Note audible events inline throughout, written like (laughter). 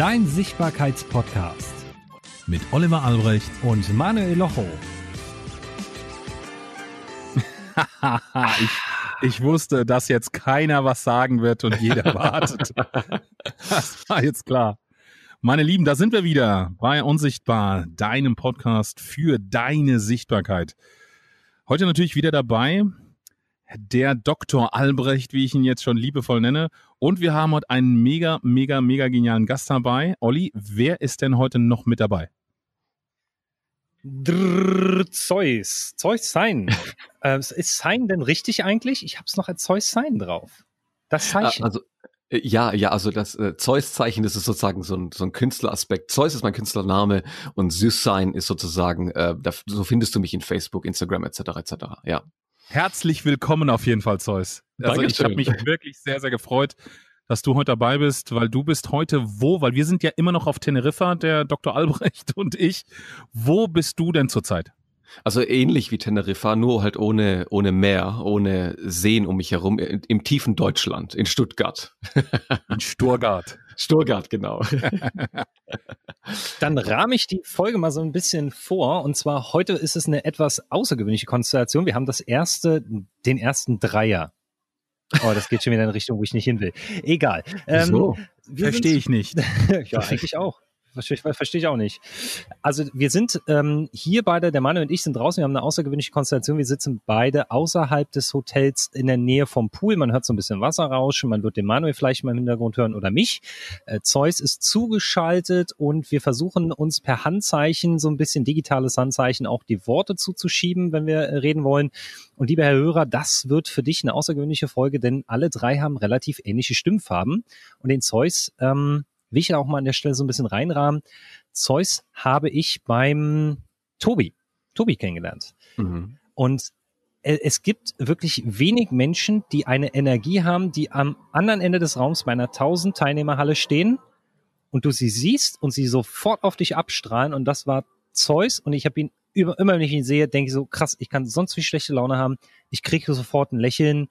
dein Sichtbarkeitspodcast mit Oliver Albrecht und Manuel Locho. ich, ich wusste, dass jetzt keiner was sagen wird und jeder (laughs) wartet. Das war jetzt klar. Meine Lieben, da sind wir wieder bei Unsichtbar, deinem Podcast für deine Sichtbarkeit. Heute natürlich wieder dabei der Dr. Albrecht, wie ich ihn jetzt schon liebevoll nenne. Und wir haben heute einen mega, mega, mega genialen Gast dabei. Olli, wer ist denn heute noch mit dabei? Zeus. Zeus Sein. (laughs) äh, ist Sein denn richtig eigentlich? Ich habe es noch als Zeus Sein drauf. Das Zeichen. Also äh, ja, ja, also das äh, Zeus-Zeichen, das ist sozusagen so ein, so ein Künstleraspekt. Zeus ist mein Künstlername und Süßsein ist sozusagen, äh, da, so findest du mich in Facebook, Instagram etc. etc. Ja. Herzlich willkommen auf jeden Fall, Zeus. Also Dankeschön. ich habe mich wirklich sehr, sehr gefreut, dass du heute dabei bist, weil du bist heute wo? Weil wir sind ja immer noch auf Teneriffa, der Dr. Albrecht (laughs) und ich. Wo bist du denn zurzeit? Also ähnlich wie Teneriffa, nur halt ohne, ohne Meer, ohne Seen um mich herum, im, im tiefen Deutschland, in Stuttgart. In Stuttgart. Stuttgart, genau. Dann rahme ich die Folge mal so ein bisschen vor. Und zwar heute ist es eine etwas außergewöhnliche Konstellation. Wir haben das erste, den ersten Dreier. Oh, das geht schon wieder in eine Richtung, wo ich nicht hin will. Egal. Ähm, so. Verstehe ich nicht. (laughs) ja, eigentlich auch. Verstehe ich, verstehe ich auch nicht. Also wir sind ähm, hier beide, der Mann und ich sind draußen, wir haben eine außergewöhnliche Konstellation. Wir sitzen beide außerhalb des Hotels in der Nähe vom Pool. Man hört so ein bisschen Wasser rauschen, man wird den Manuel vielleicht mal im Hintergrund hören oder mich. Äh, Zeus ist zugeschaltet und wir versuchen uns per Handzeichen, so ein bisschen digitales Handzeichen, auch die Worte zuzuschieben, wenn wir äh, reden wollen. Und lieber Herr Hörer, das wird für dich eine außergewöhnliche Folge, denn alle drei haben relativ ähnliche Stimmfarben. Und den Zeus ähm, will ich auch mal an der Stelle so ein bisschen reinrahmen. Zeus habe ich beim Tobi, Tobi kennengelernt. Mhm. Und es gibt wirklich wenig Menschen, die eine Energie haben, die am anderen Ende des Raums bei einer 1000 Teilnehmerhalle stehen und du sie siehst und sie sofort auf dich abstrahlen und das war Zeus und ich habe ihn über, immer, wenn ich ihn sehe, denke ich so, krass, ich kann sonst wie schlechte Laune haben, ich kriege sofort ein Lächeln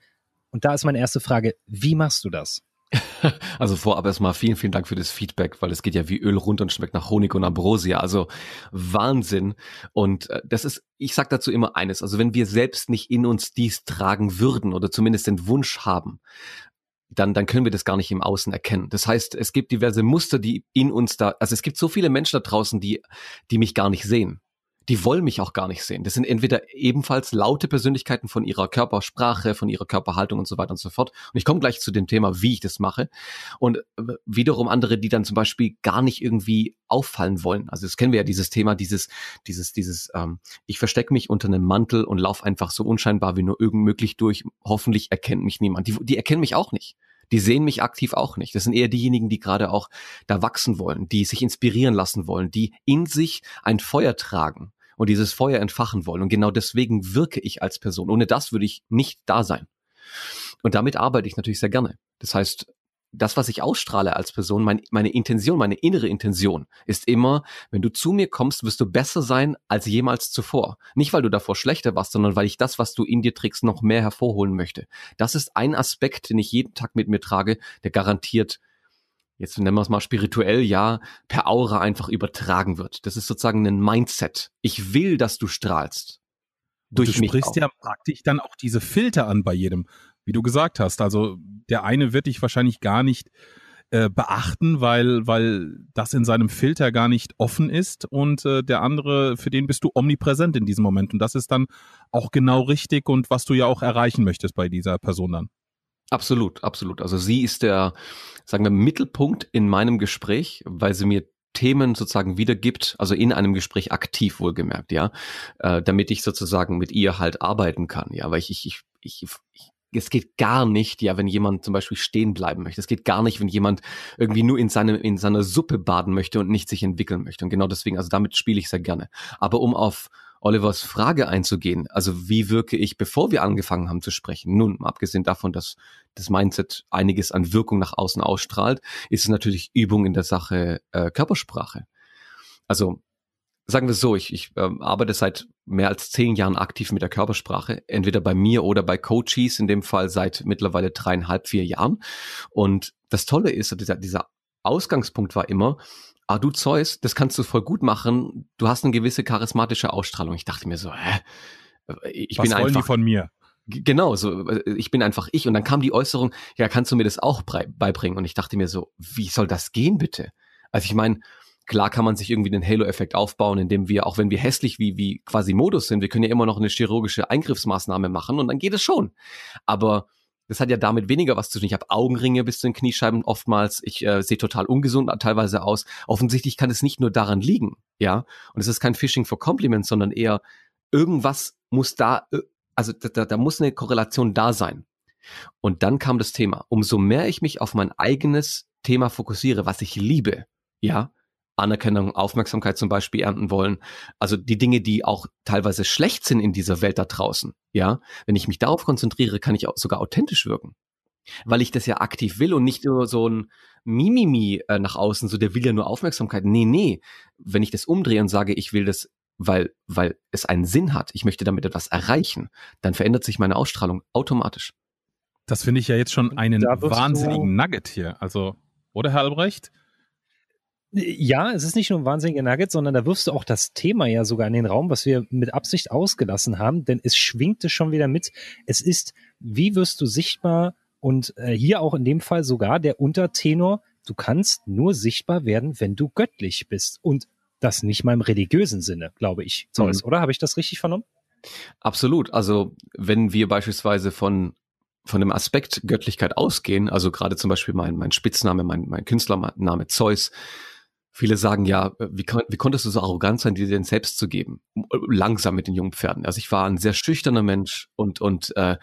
und da ist meine erste Frage, wie machst du das? (laughs) Also vorab erstmal vielen, vielen Dank für das Feedback, weil es geht ja wie Öl runter und schmeckt nach Honig und Ambrosia. Also Wahnsinn. Und äh, das ist, ich sag dazu immer eines, also wenn wir selbst nicht in uns dies tragen würden oder zumindest den Wunsch haben, dann, dann können wir das gar nicht im Außen erkennen. Das heißt, es gibt diverse Muster, die in uns da, also es gibt so viele Menschen da draußen, die, die mich gar nicht sehen die wollen mich auch gar nicht sehen. Das sind entweder ebenfalls laute Persönlichkeiten von ihrer Körpersprache, von ihrer Körperhaltung und so weiter und so fort. Und ich komme gleich zu dem Thema, wie ich das mache. Und wiederum andere, die dann zum Beispiel gar nicht irgendwie auffallen wollen. Also das kennen wir ja, dieses Thema, dieses, dieses, dieses, ähm, ich verstecke mich unter einem Mantel und laufe einfach so unscheinbar wie nur irgend möglich durch. Hoffentlich erkennt mich niemand. Die, die erkennen mich auch nicht die sehen mich aktiv auch nicht. Das sind eher diejenigen, die gerade auch da wachsen wollen, die sich inspirieren lassen wollen, die in sich ein Feuer tragen und dieses Feuer entfachen wollen. Und genau deswegen wirke ich als Person. Ohne das würde ich nicht da sein. Und damit arbeite ich natürlich sehr gerne. Das heißt, das, was ich ausstrahle als Person, mein, meine Intention, meine innere Intention ist immer, wenn du zu mir kommst, wirst du besser sein als jemals zuvor. Nicht, weil du davor schlechter warst, sondern weil ich das, was du in dir trägst, noch mehr hervorholen möchte. Das ist ein Aspekt, den ich jeden Tag mit mir trage, der garantiert jetzt nennen wir es mal spirituell, ja, per Aura einfach übertragen wird. Das ist sozusagen ein Mindset. Ich will, dass du strahlst. Durch du sprichst ja praktisch dann auch diese Filter an bei jedem, wie du gesagt hast. Also der eine wird dich wahrscheinlich gar nicht äh, beachten, weil, weil das in seinem Filter gar nicht offen ist und äh, der andere, für den bist du omnipräsent in diesem Moment. Und das ist dann auch genau richtig und was du ja auch erreichen möchtest bei dieser Person dann. Absolut, absolut. Also sie ist der, sagen wir, Mittelpunkt in meinem Gespräch, weil sie mir Themen sozusagen wiedergibt, also in einem Gespräch aktiv wohlgemerkt, ja, äh, damit ich sozusagen mit ihr halt arbeiten kann, ja, weil ich, ich, ich, ich, ich es geht gar nicht, ja, wenn jemand zum Beispiel stehen bleiben möchte. Es geht gar nicht, wenn jemand irgendwie nur in seine, in seiner Suppe baden möchte und nicht sich entwickeln möchte. Und genau deswegen, also damit spiele ich sehr gerne. Aber um auf Olivers Frage einzugehen, also wie wirke ich, bevor wir angefangen haben zu sprechen? Nun, abgesehen davon, dass das Mindset einiges an Wirkung nach außen ausstrahlt, ist es natürlich Übung in der Sache äh, Körpersprache. Also sagen wir so, ich, ich äh, arbeite seit mehr als zehn Jahren aktiv mit der Körpersprache, entweder bei mir oder bei Coaches, in dem Fall seit mittlerweile dreieinhalb, vier Jahren. Und das Tolle ist, dieser, dieser Ausgangspunkt war immer, ah du Zeus, das kannst du voll gut machen, du hast eine gewisse charismatische Ausstrahlung. Ich dachte mir so, hä? Ich Was bin wollen einfach, die von mir? Genau, so äh, ich bin einfach ich und dann kam die Äußerung, ja, kannst du mir das auch beibringen? Und ich dachte mir so, wie soll das gehen bitte? Also ich meine, klar kann man sich irgendwie den Halo-Effekt aufbauen, indem wir, auch wenn wir hässlich wie, wie quasi Modus sind, wir können ja immer noch eine chirurgische Eingriffsmaßnahme machen und dann geht es schon. Aber das hat ja damit weniger was zu tun. Ich habe Augenringe bis zu den Kniescheiben oftmals. Ich äh, sehe total ungesund teilweise aus. Offensichtlich kann es nicht nur daran liegen, ja. Und es ist kein Phishing for Compliments, sondern eher irgendwas muss da, äh, also da, da muss eine Korrelation da sein. Und dann kam das Thema. Umso mehr ich mich auf mein eigenes Thema fokussiere, was ich liebe, ja, Anerkennung, Aufmerksamkeit zum Beispiel ernten wollen. Also die Dinge, die auch teilweise schlecht sind in dieser Welt da draußen. Ja, wenn ich mich darauf konzentriere, kann ich auch sogar authentisch wirken. Weil ich das ja aktiv will und nicht nur so ein Mimimi äh, nach außen, so der will ja nur Aufmerksamkeit. Nee, nee. Wenn ich das umdrehe und sage, ich will das, weil, weil es einen Sinn hat, ich möchte damit etwas erreichen, dann verändert sich meine Ausstrahlung automatisch. Das finde ich ja jetzt schon einen wahnsinnigen Nugget hier. Also, oder Herr Albrecht? Ja, es ist nicht nur ein wahnsinniger Nugget, sondern da wirfst du auch das Thema ja sogar in den Raum, was wir mit Absicht ausgelassen haben, denn es schwingte schon wieder mit. Es ist, wie wirst du sichtbar und äh, hier auch in dem Fall sogar der Untertenor, du kannst nur sichtbar werden, wenn du göttlich bist und das nicht mal im religiösen Sinne, glaube ich, Zeus, mhm. oder? Habe ich das richtig vernommen? Absolut. Also wenn wir beispielsweise von von dem Aspekt Göttlichkeit ausgehen, also gerade zum Beispiel mein, mein Spitzname, mein, mein Künstlername Zeus, Viele sagen ja, äh, wie, wie konntest du so arrogant sein, dir denn selbst zu geben? Langsam mit den jungen Pferden. Also ich war ein sehr schüchterner Mensch und, und äh,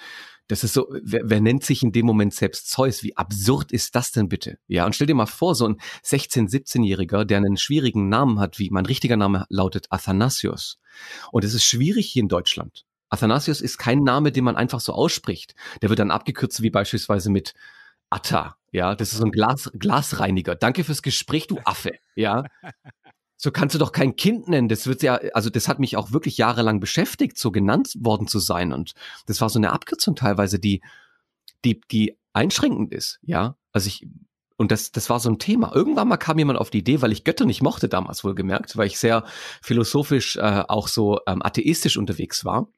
das ist so, wer, wer nennt sich in dem Moment selbst Zeus? Wie absurd ist das denn bitte? Ja, und stell dir mal vor, so ein 16-, 17-Jähriger, der einen schwierigen Namen hat, wie mein richtiger Name lautet Athanasius. Und es ist schwierig hier in Deutschland. Athanasius ist kein Name, den man einfach so ausspricht. Der wird dann abgekürzt wie beispielsweise mit Atta, ja, das ist so ein Glas, Glasreiniger. Danke fürs Gespräch, du Affe, ja. So kannst du doch kein Kind nennen. Das wird ja, also das hat mich auch wirklich jahrelang beschäftigt, so genannt worden zu sein. Und das war so eine Abkürzung teilweise, die, die, die einschränkend ist, ja. Also ich, und das, das war so ein Thema. Irgendwann mal kam jemand auf die Idee, weil ich Götter nicht mochte damals wohlgemerkt, weil ich sehr philosophisch äh, auch so ähm, atheistisch unterwegs war,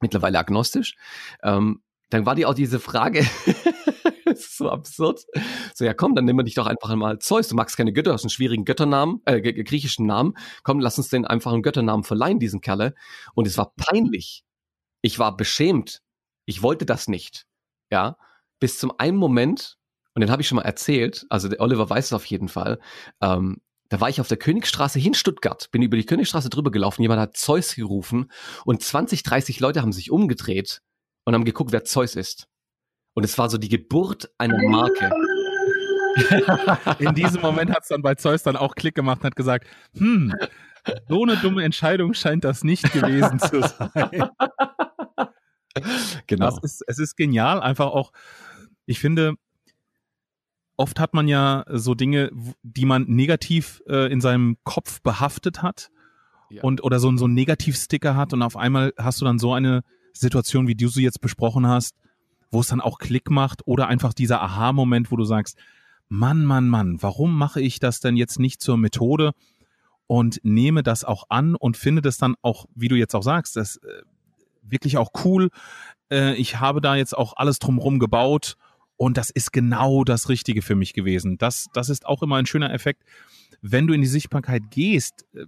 mittlerweile agnostisch. Ähm, dann war die auch diese Frage, (laughs) das ist so absurd. So, ja komm, dann nehmen wir dich doch einfach mal Zeus. Du magst keine Götter, hast einen schwierigen Götternamen, äh, griechischen Namen. Komm, lass uns den einfach einen Götternamen verleihen, diesen Kerle. Und es war peinlich. Ich war beschämt. Ich wollte das nicht. Ja, bis zum einen Moment, und den habe ich schon mal erzählt, also der Oliver weiß es auf jeden Fall, ähm, da war ich auf der Königsstraße hin Stuttgart, bin über die Königsstraße drüber gelaufen, jemand hat Zeus gerufen und 20, 30 Leute haben sich umgedreht und haben geguckt, wer Zeus ist. Und es war so die Geburt einer Marke. (laughs) In diesem Moment hat es dann bei Zeus dann auch Klick gemacht und hat gesagt, hm, so eine dumme Entscheidung scheint das nicht gewesen zu sein. Genau. Das ist, es ist genial, einfach auch, ich finde, oft hat man ja so Dinge, die man negativ äh, in seinem Kopf behaftet hat ja. und oder so, so einen Negativsticker hat und auf einmal hast du dann so eine Situation, wie du sie jetzt besprochen hast, wo es dann auch Klick macht oder einfach dieser Aha-Moment, wo du sagst, Mann, Mann, Mann, warum mache ich das denn jetzt nicht zur Methode und nehme das auch an und finde das dann auch, wie du jetzt auch sagst, das äh, wirklich auch cool. Äh, ich habe da jetzt auch alles drumherum gebaut und das ist genau das Richtige für mich gewesen. Das, das ist auch immer ein schöner Effekt. Wenn du in die Sichtbarkeit gehst, äh,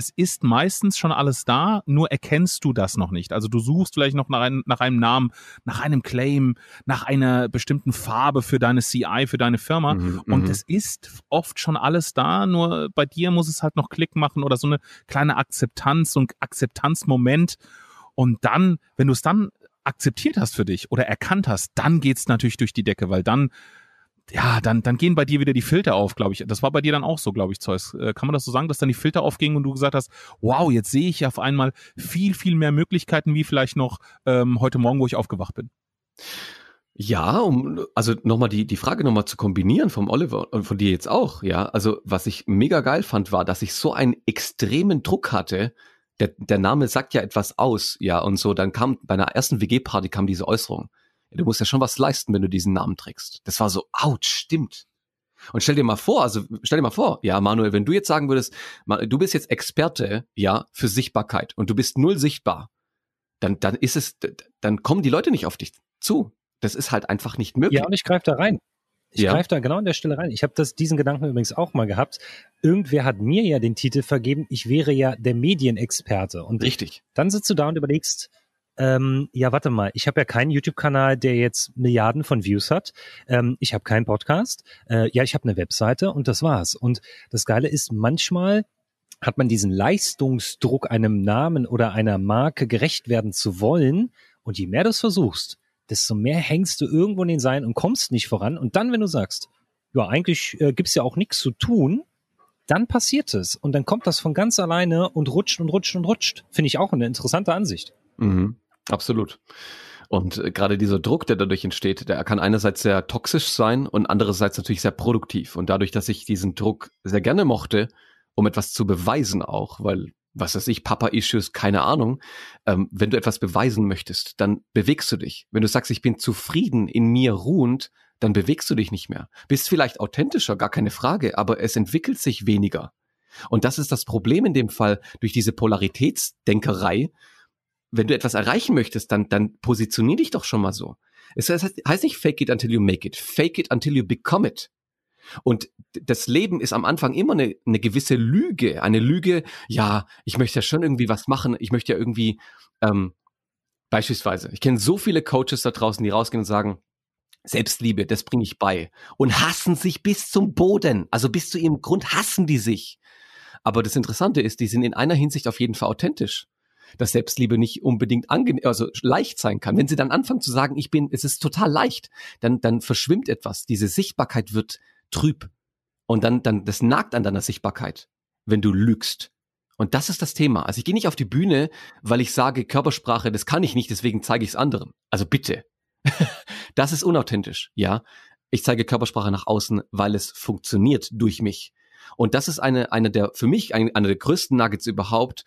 es ist meistens schon alles da, nur erkennst du das noch nicht. Also du suchst vielleicht noch nach einem, nach einem Namen, nach einem Claim, nach einer bestimmten Farbe für deine CI, für deine Firma. Mhm, und mhm. es ist oft schon alles da, nur bei dir muss es halt noch Klick machen oder so eine kleine Akzeptanz und Akzeptanzmoment. Und dann, wenn du es dann akzeptiert hast für dich oder erkannt hast, dann geht's natürlich durch die Decke, weil dann ja, dann, dann gehen bei dir wieder die Filter auf, glaube ich. Das war bei dir dann auch so, glaube ich, Zeus. Äh, kann man das so sagen, dass dann die Filter aufgingen und du gesagt hast, wow, jetzt sehe ich auf einmal viel, viel mehr Möglichkeiten, wie vielleicht noch ähm, heute Morgen, wo ich aufgewacht bin? Ja, um also nochmal die, die Frage nochmal zu kombinieren vom Oliver und von dir jetzt auch, ja. Also was ich mega geil fand, war, dass ich so einen extremen Druck hatte. Der, der Name sagt ja etwas aus, ja, und so, dann kam bei einer ersten WG-Party kam diese Äußerung du musst ja schon was leisten, wenn du diesen Namen trägst. Das war so, ouch, stimmt. Und stell dir mal vor, also stell dir mal vor, ja, Manuel, wenn du jetzt sagen würdest, du bist jetzt Experte, ja, für Sichtbarkeit und du bist null sichtbar, dann, dann ist es, dann kommen die Leute nicht auf dich zu. Das ist halt einfach nicht möglich. Ja, und ich greife da rein. Ich ja. greife da genau an der Stelle rein. Ich habe das diesen Gedanken übrigens auch mal gehabt. Irgendwer hat mir ja den Titel vergeben, ich wäre ja der Medienexperte. Und Richtig. Dann sitzt du da und überlegst, ähm, ja, warte mal, ich habe ja keinen YouTube-Kanal, der jetzt Milliarden von Views hat. Ähm, ich habe keinen Podcast. Äh, ja, ich habe eine Webseite und das war's. Und das Geile ist, manchmal hat man diesen Leistungsdruck, einem Namen oder einer Marke gerecht werden zu wollen. Und je mehr du es versuchst, desto mehr hängst du irgendwo in den Seilen und kommst nicht voran. Und dann, wenn du sagst, ja, eigentlich äh, gibt's ja auch nichts zu tun, dann passiert es. Und dann kommt das von ganz alleine und rutscht und rutscht und rutscht. Finde ich auch eine interessante Ansicht. Mhm, absolut. Und äh, gerade dieser Druck, der dadurch entsteht, der kann einerseits sehr toxisch sein und andererseits natürlich sehr produktiv. Und dadurch, dass ich diesen Druck sehr gerne mochte, um etwas zu beweisen auch, weil was weiß ich, Papa-Issues, keine Ahnung. Ähm, wenn du etwas beweisen möchtest, dann bewegst du dich. Wenn du sagst, ich bin zufrieden, in mir ruhend, dann bewegst du dich nicht mehr. Bist vielleicht authentischer, gar keine Frage, aber es entwickelt sich weniger. Und das ist das Problem in dem Fall durch diese Polaritätsdenkerei. Wenn du etwas erreichen möchtest, dann, dann positionier dich doch schon mal so. Es heißt nicht fake it until you make it. Fake it until you become it. Und das Leben ist am Anfang immer eine, eine gewisse Lüge. Eine Lüge, ja, ich möchte ja schon irgendwie was machen, ich möchte ja irgendwie, ähm, beispielsweise, ich kenne so viele Coaches da draußen, die rausgehen und sagen, Selbstliebe, das bringe ich bei. Und hassen sich bis zum Boden. Also bis zu ihrem Grund hassen die sich. Aber das Interessante ist, die sind in einer Hinsicht auf jeden Fall authentisch. Dass Selbstliebe nicht unbedingt angenehm, also leicht sein kann. Wenn sie dann anfangen zu sagen, ich bin, es ist total leicht, dann, dann verschwimmt etwas. Diese Sichtbarkeit wird trüb. Und dann, dann, das nagt an deiner Sichtbarkeit, wenn du lügst. Und das ist das Thema. Also ich gehe nicht auf die Bühne, weil ich sage, Körpersprache, das kann ich nicht, deswegen zeige ich es anderen. Also bitte. (laughs) das ist unauthentisch, ja. Ich zeige Körpersprache nach außen, weil es funktioniert durch mich. Und das ist eine, eine der, für mich, eine, eine der größten Nuggets überhaupt.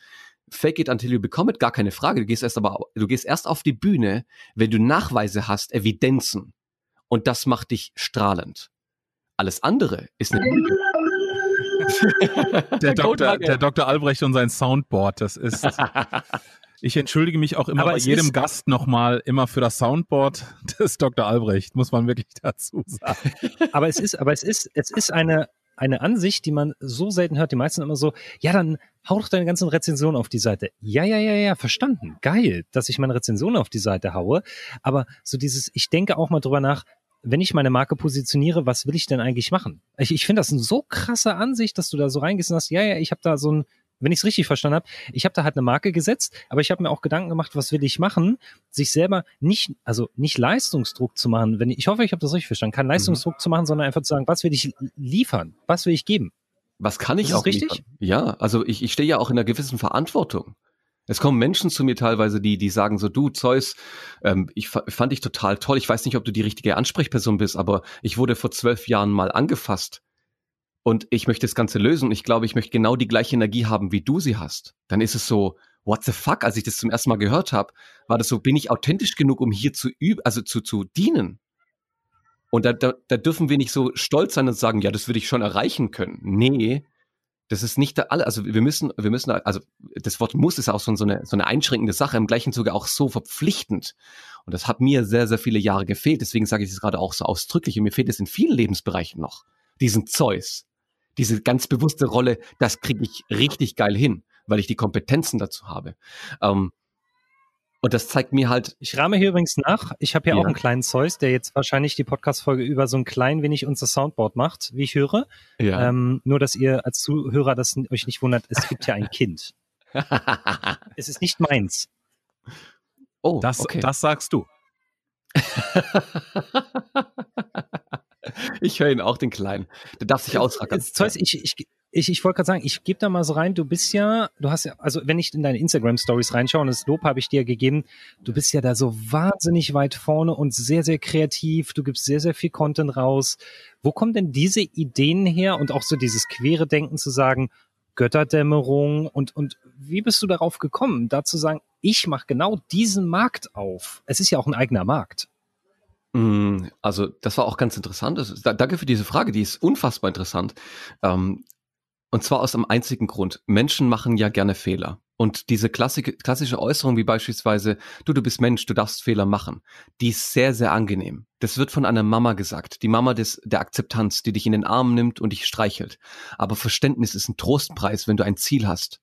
Fake it until you become it, gar keine Frage. Du gehst erst aber, du gehst erst auf die Bühne, wenn du Nachweise hast, Evidenzen. Und das macht dich strahlend. Alles andere ist eine Lüge. der, Doktor, der Dr. Albrecht und sein Soundboard, das ist. (laughs) Ich entschuldige mich auch immer Aber bei jedem Gast nochmal immer für das Soundboard des Dr. Albrecht, muss man wirklich dazu sagen. Aber es ist, aber es ist, es ist eine, eine Ansicht, die man so selten hört. Die meisten immer so, ja, dann hau doch deine ganzen Rezensionen auf die Seite. Ja, ja, ja, ja, verstanden. Geil, dass ich meine Rezensionen auf die Seite haue. Aber so dieses, ich denke auch mal drüber nach, wenn ich meine Marke positioniere, was will ich denn eigentlich machen? Ich, ich finde das eine so krasse Ansicht, dass du da so reingehst und sagst, ja, ja, ich habe da so ein, wenn ich es richtig verstanden habe, ich habe da halt eine Marke gesetzt, aber ich habe mir auch Gedanken gemacht, was will ich machen, sich selber nicht, also nicht Leistungsdruck zu machen, wenn ich, ich hoffe, ich habe das richtig verstanden, kein Leistungsdruck mhm. zu machen, sondern einfach zu sagen, was will ich liefern, was will ich geben. Was kann ich ist auch richtig? Liefern? Ja, also ich, ich stehe ja auch in einer gewissen Verantwortung. Es kommen Menschen zu mir teilweise, die, die sagen so, du Zeus, ähm, ich fand dich total toll. Ich weiß nicht, ob du die richtige Ansprechperson bist, aber ich wurde vor zwölf Jahren mal angefasst und ich möchte das Ganze lösen. Ich glaube, ich möchte genau die gleiche Energie haben, wie du sie hast. Dann ist es so, what the fuck? Als ich das zum ersten Mal gehört habe, war das so, bin ich authentisch genug, um hier zu üben, also zu, zu dienen? Und da, da, da dürfen wir nicht so stolz sein und sagen, ja, das würde ich schon erreichen können. Nee, das ist nicht der alle, also wir müssen, wir müssen, also das Wort muss ist auch so eine, so eine einschränkende Sache, im gleichen Zuge auch so verpflichtend. Und das hat mir sehr, sehr viele Jahre gefehlt. Deswegen sage ich es gerade auch so ausdrücklich. Und mir fehlt es in vielen Lebensbereichen noch. Diesen Zeus, diese ganz bewusste Rolle, das kriege ich richtig geil hin, weil ich die Kompetenzen dazu habe. Ähm, und das zeigt mir halt. Ich rahme hier übrigens nach. Ich habe hier ja. auch einen kleinen Zeus, der jetzt wahrscheinlich die Podcast-Folge über so ein klein wenig unser Soundboard macht, wie ich höre. Ja. Ähm, nur, dass ihr als Zuhörer das euch nicht wundert, es gibt ja ein Kind. (laughs) es ist nicht meins. Oh, das, okay. das sagst du. (laughs) ich höre ihn auch, den Kleinen. Der darf sich ausrackern. Zeus, ich, ich, ich, ich wollte gerade sagen, ich gebe da mal so rein, du bist ja, du hast ja, also wenn ich in deine Instagram-Stories reinschaue, und das Lob habe ich dir gegeben, du bist ja da so wahnsinnig weit vorne und sehr, sehr kreativ, du gibst sehr, sehr viel Content raus. Wo kommen denn diese Ideen her und auch so dieses quere Denken zu sagen, Götterdämmerung und, und wie bist du darauf gekommen, da zu sagen, ich mache genau diesen Markt auf? Es ist ja auch ein eigener Markt. Mm, also das war auch ganz interessant. Ist, danke für diese Frage, die ist unfassbar interessant. Ähm, und zwar aus einem einzigen Grund. Menschen machen ja gerne Fehler. Und diese klassische, klassische Äußerung wie beispielsweise, du, du bist Mensch, du darfst Fehler machen, die ist sehr, sehr angenehm. Das wird von einer Mama gesagt. Die Mama des, der Akzeptanz, die dich in den Arm nimmt und dich streichelt. Aber Verständnis ist ein Trostpreis, wenn du ein Ziel hast.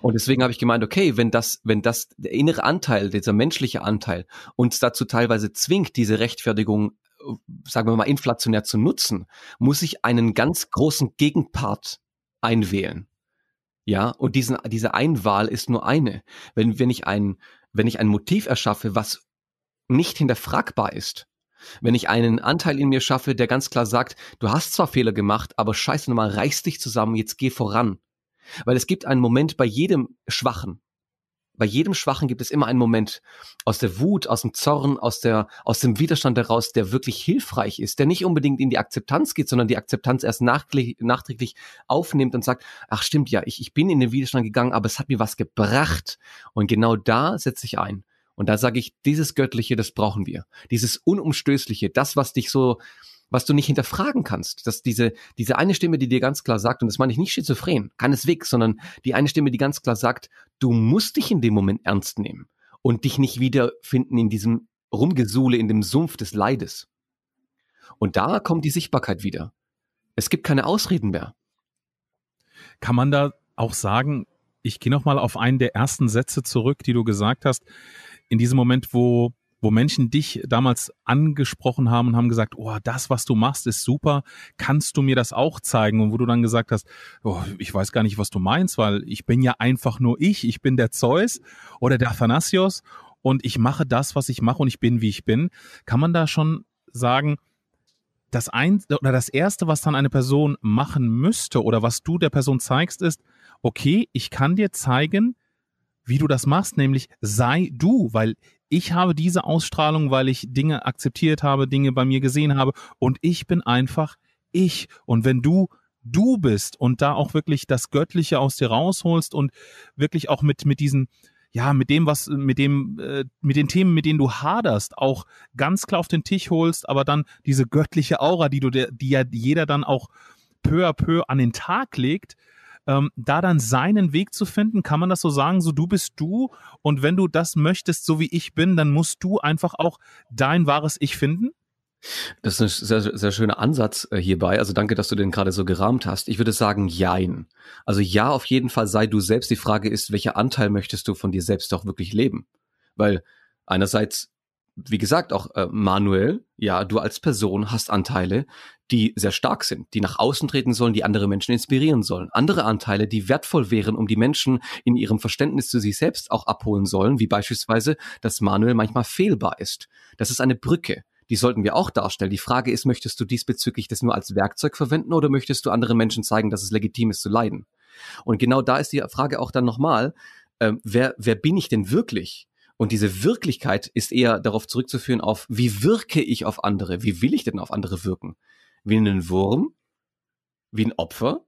Und deswegen habe ich gemeint, okay, wenn das, wenn das der innere Anteil, dieser menschliche Anteil uns dazu teilweise zwingt, diese Rechtfertigung, äh, sagen wir mal, inflationär zu nutzen, muss ich einen ganz großen Gegenpart einwählen. Ja, und diesen, diese Einwahl ist nur eine. Wenn, wenn ich ein, wenn ich ein Motiv erschaffe, was nicht hinterfragbar ist, wenn ich einen Anteil in mir schaffe, der ganz klar sagt, du hast zwar Fehler gemacht, aber scheiße nochmal, reiß dich zusammen, jetzt geh voran. Weil es gibt einen Moment bei jedem Schwachen. Bei jedem Schwachen gibt es immer einen Moment aus der Wut, aus dem Zorn, aus der, aus dem Widerstand heraus, der wirklich hilfreich ist, der nicht unbedingt in die Akzeptanz geht, sondern die Akzeptanz erst nachträglich aufnimmt und sagt, ach stimmt ja, ich, ich bin in den Widerstand gegangen, aber es hat mir was gebracht. Und genau da setze ich ein. Und da sage ich, dieses Göttliche, das brauchen wir. Dieses Unumstößliche, das, was dich so, was du nicht hinterfragen kannst. Dass diese, diese eine Stimme, die dir ganz klar sagt, und das meine ich nicht schizophren, keineswegs, sondern die eine Stimme, die ganz klar sagt, du musst dich in dem Moment ernst nehmen und dich nicht wiederfinden in diesem Rumgesuhle, in dem Sumpf des Leides. Und da kommt die Sichtbarkeit wieder. Es gibt keine Ausreden mehr. Kann man da auch sagen, ich gehe nochmal auf einen der ersten Sätze zurück, die du gesagt hast, in diesem Moment, wo wo Menschen dich damals angesprochen haben und haben gesagt, oh, das, was du machst, ist super, kannst du mir das auch zeigen? Und wo du dann gesagt hast, oh, ich weiß gar nicht, was du meinst, weil ich bin ja einfach nur ich, ich bin der Zeus oder der Athanasios und ich mache das, was ich mache und ich bin, wie ich bin. Kann man da schon sagen, das ein oder das erste, was dann eine Person machen müsste oder was du der Person zeigst, ist, okay, ich kann dir zeigen, wie du das machst, nämlich sei du, weil ich habe diese Ausstrahlung, weil ich Dinge akzeptiert habe, Dinge bei mir gesehen habe und ich bin einfach ich. Und wenn du du bist und da auch wirklich das Göttliche aus dir rausholst und wirklich auch mit, mit diesen, ja, mit dem, was, mit dem, äh, mit den Themen, mit denen du haderst, auch ganz klar auf den Tisch holst, aber dann diese göttliche Aura, die du, die ja jeder dann auch peu à peu an den Tag legt, ähm, da dann seinen Weg zu finden, kann man das so sagen, so du bist du und wenn du das möchtest, so wie ich bin, dann musst du einfach auch dein wahres Ich finden? Das ist ein sehr, sehr schöner Ansatz äh, hierbei. Also danke, dass du den gerade so gerahmt hast. Ich würde sagen, jein. Also ja, auf jeden Fall sei du selbst. Die Frage ist, welcher Anteil möchtest du von dir selbst auch wirklich leben? Weil einerseits wie gesagt, auch äh, Manuel, ja, du als Person hast Anteile, die sehr stark sind, die nach außen treten sollen, die andere Menschen inspirieren sollen. Andere Anteile, die wertvoll wären, um die Menschen in ihrem Verständnis zu sich selbst auch abholen sollen, wie beispielsweise, dass Manuel manchmal fehlbar ist. Das ist eine Brücke. Die sollten wir auch darstellen. Die Frage ist, möchtest du diesbezüglich das nur als Werkzeug verwenden oder möchtest du anderen Menschen zeigen, dass es legitim ist zu leiden? Und genau da ist die Frage auch dann nochmal, äh, wer, wer bin ich denn wirklich? Und diese Wirklichkeit ist eher darauf zurückzuführen auf, wie wirke ich auf andere? Wie will ich denn auf andere wirken? Wie ein Wurm? Wie ein Opfer?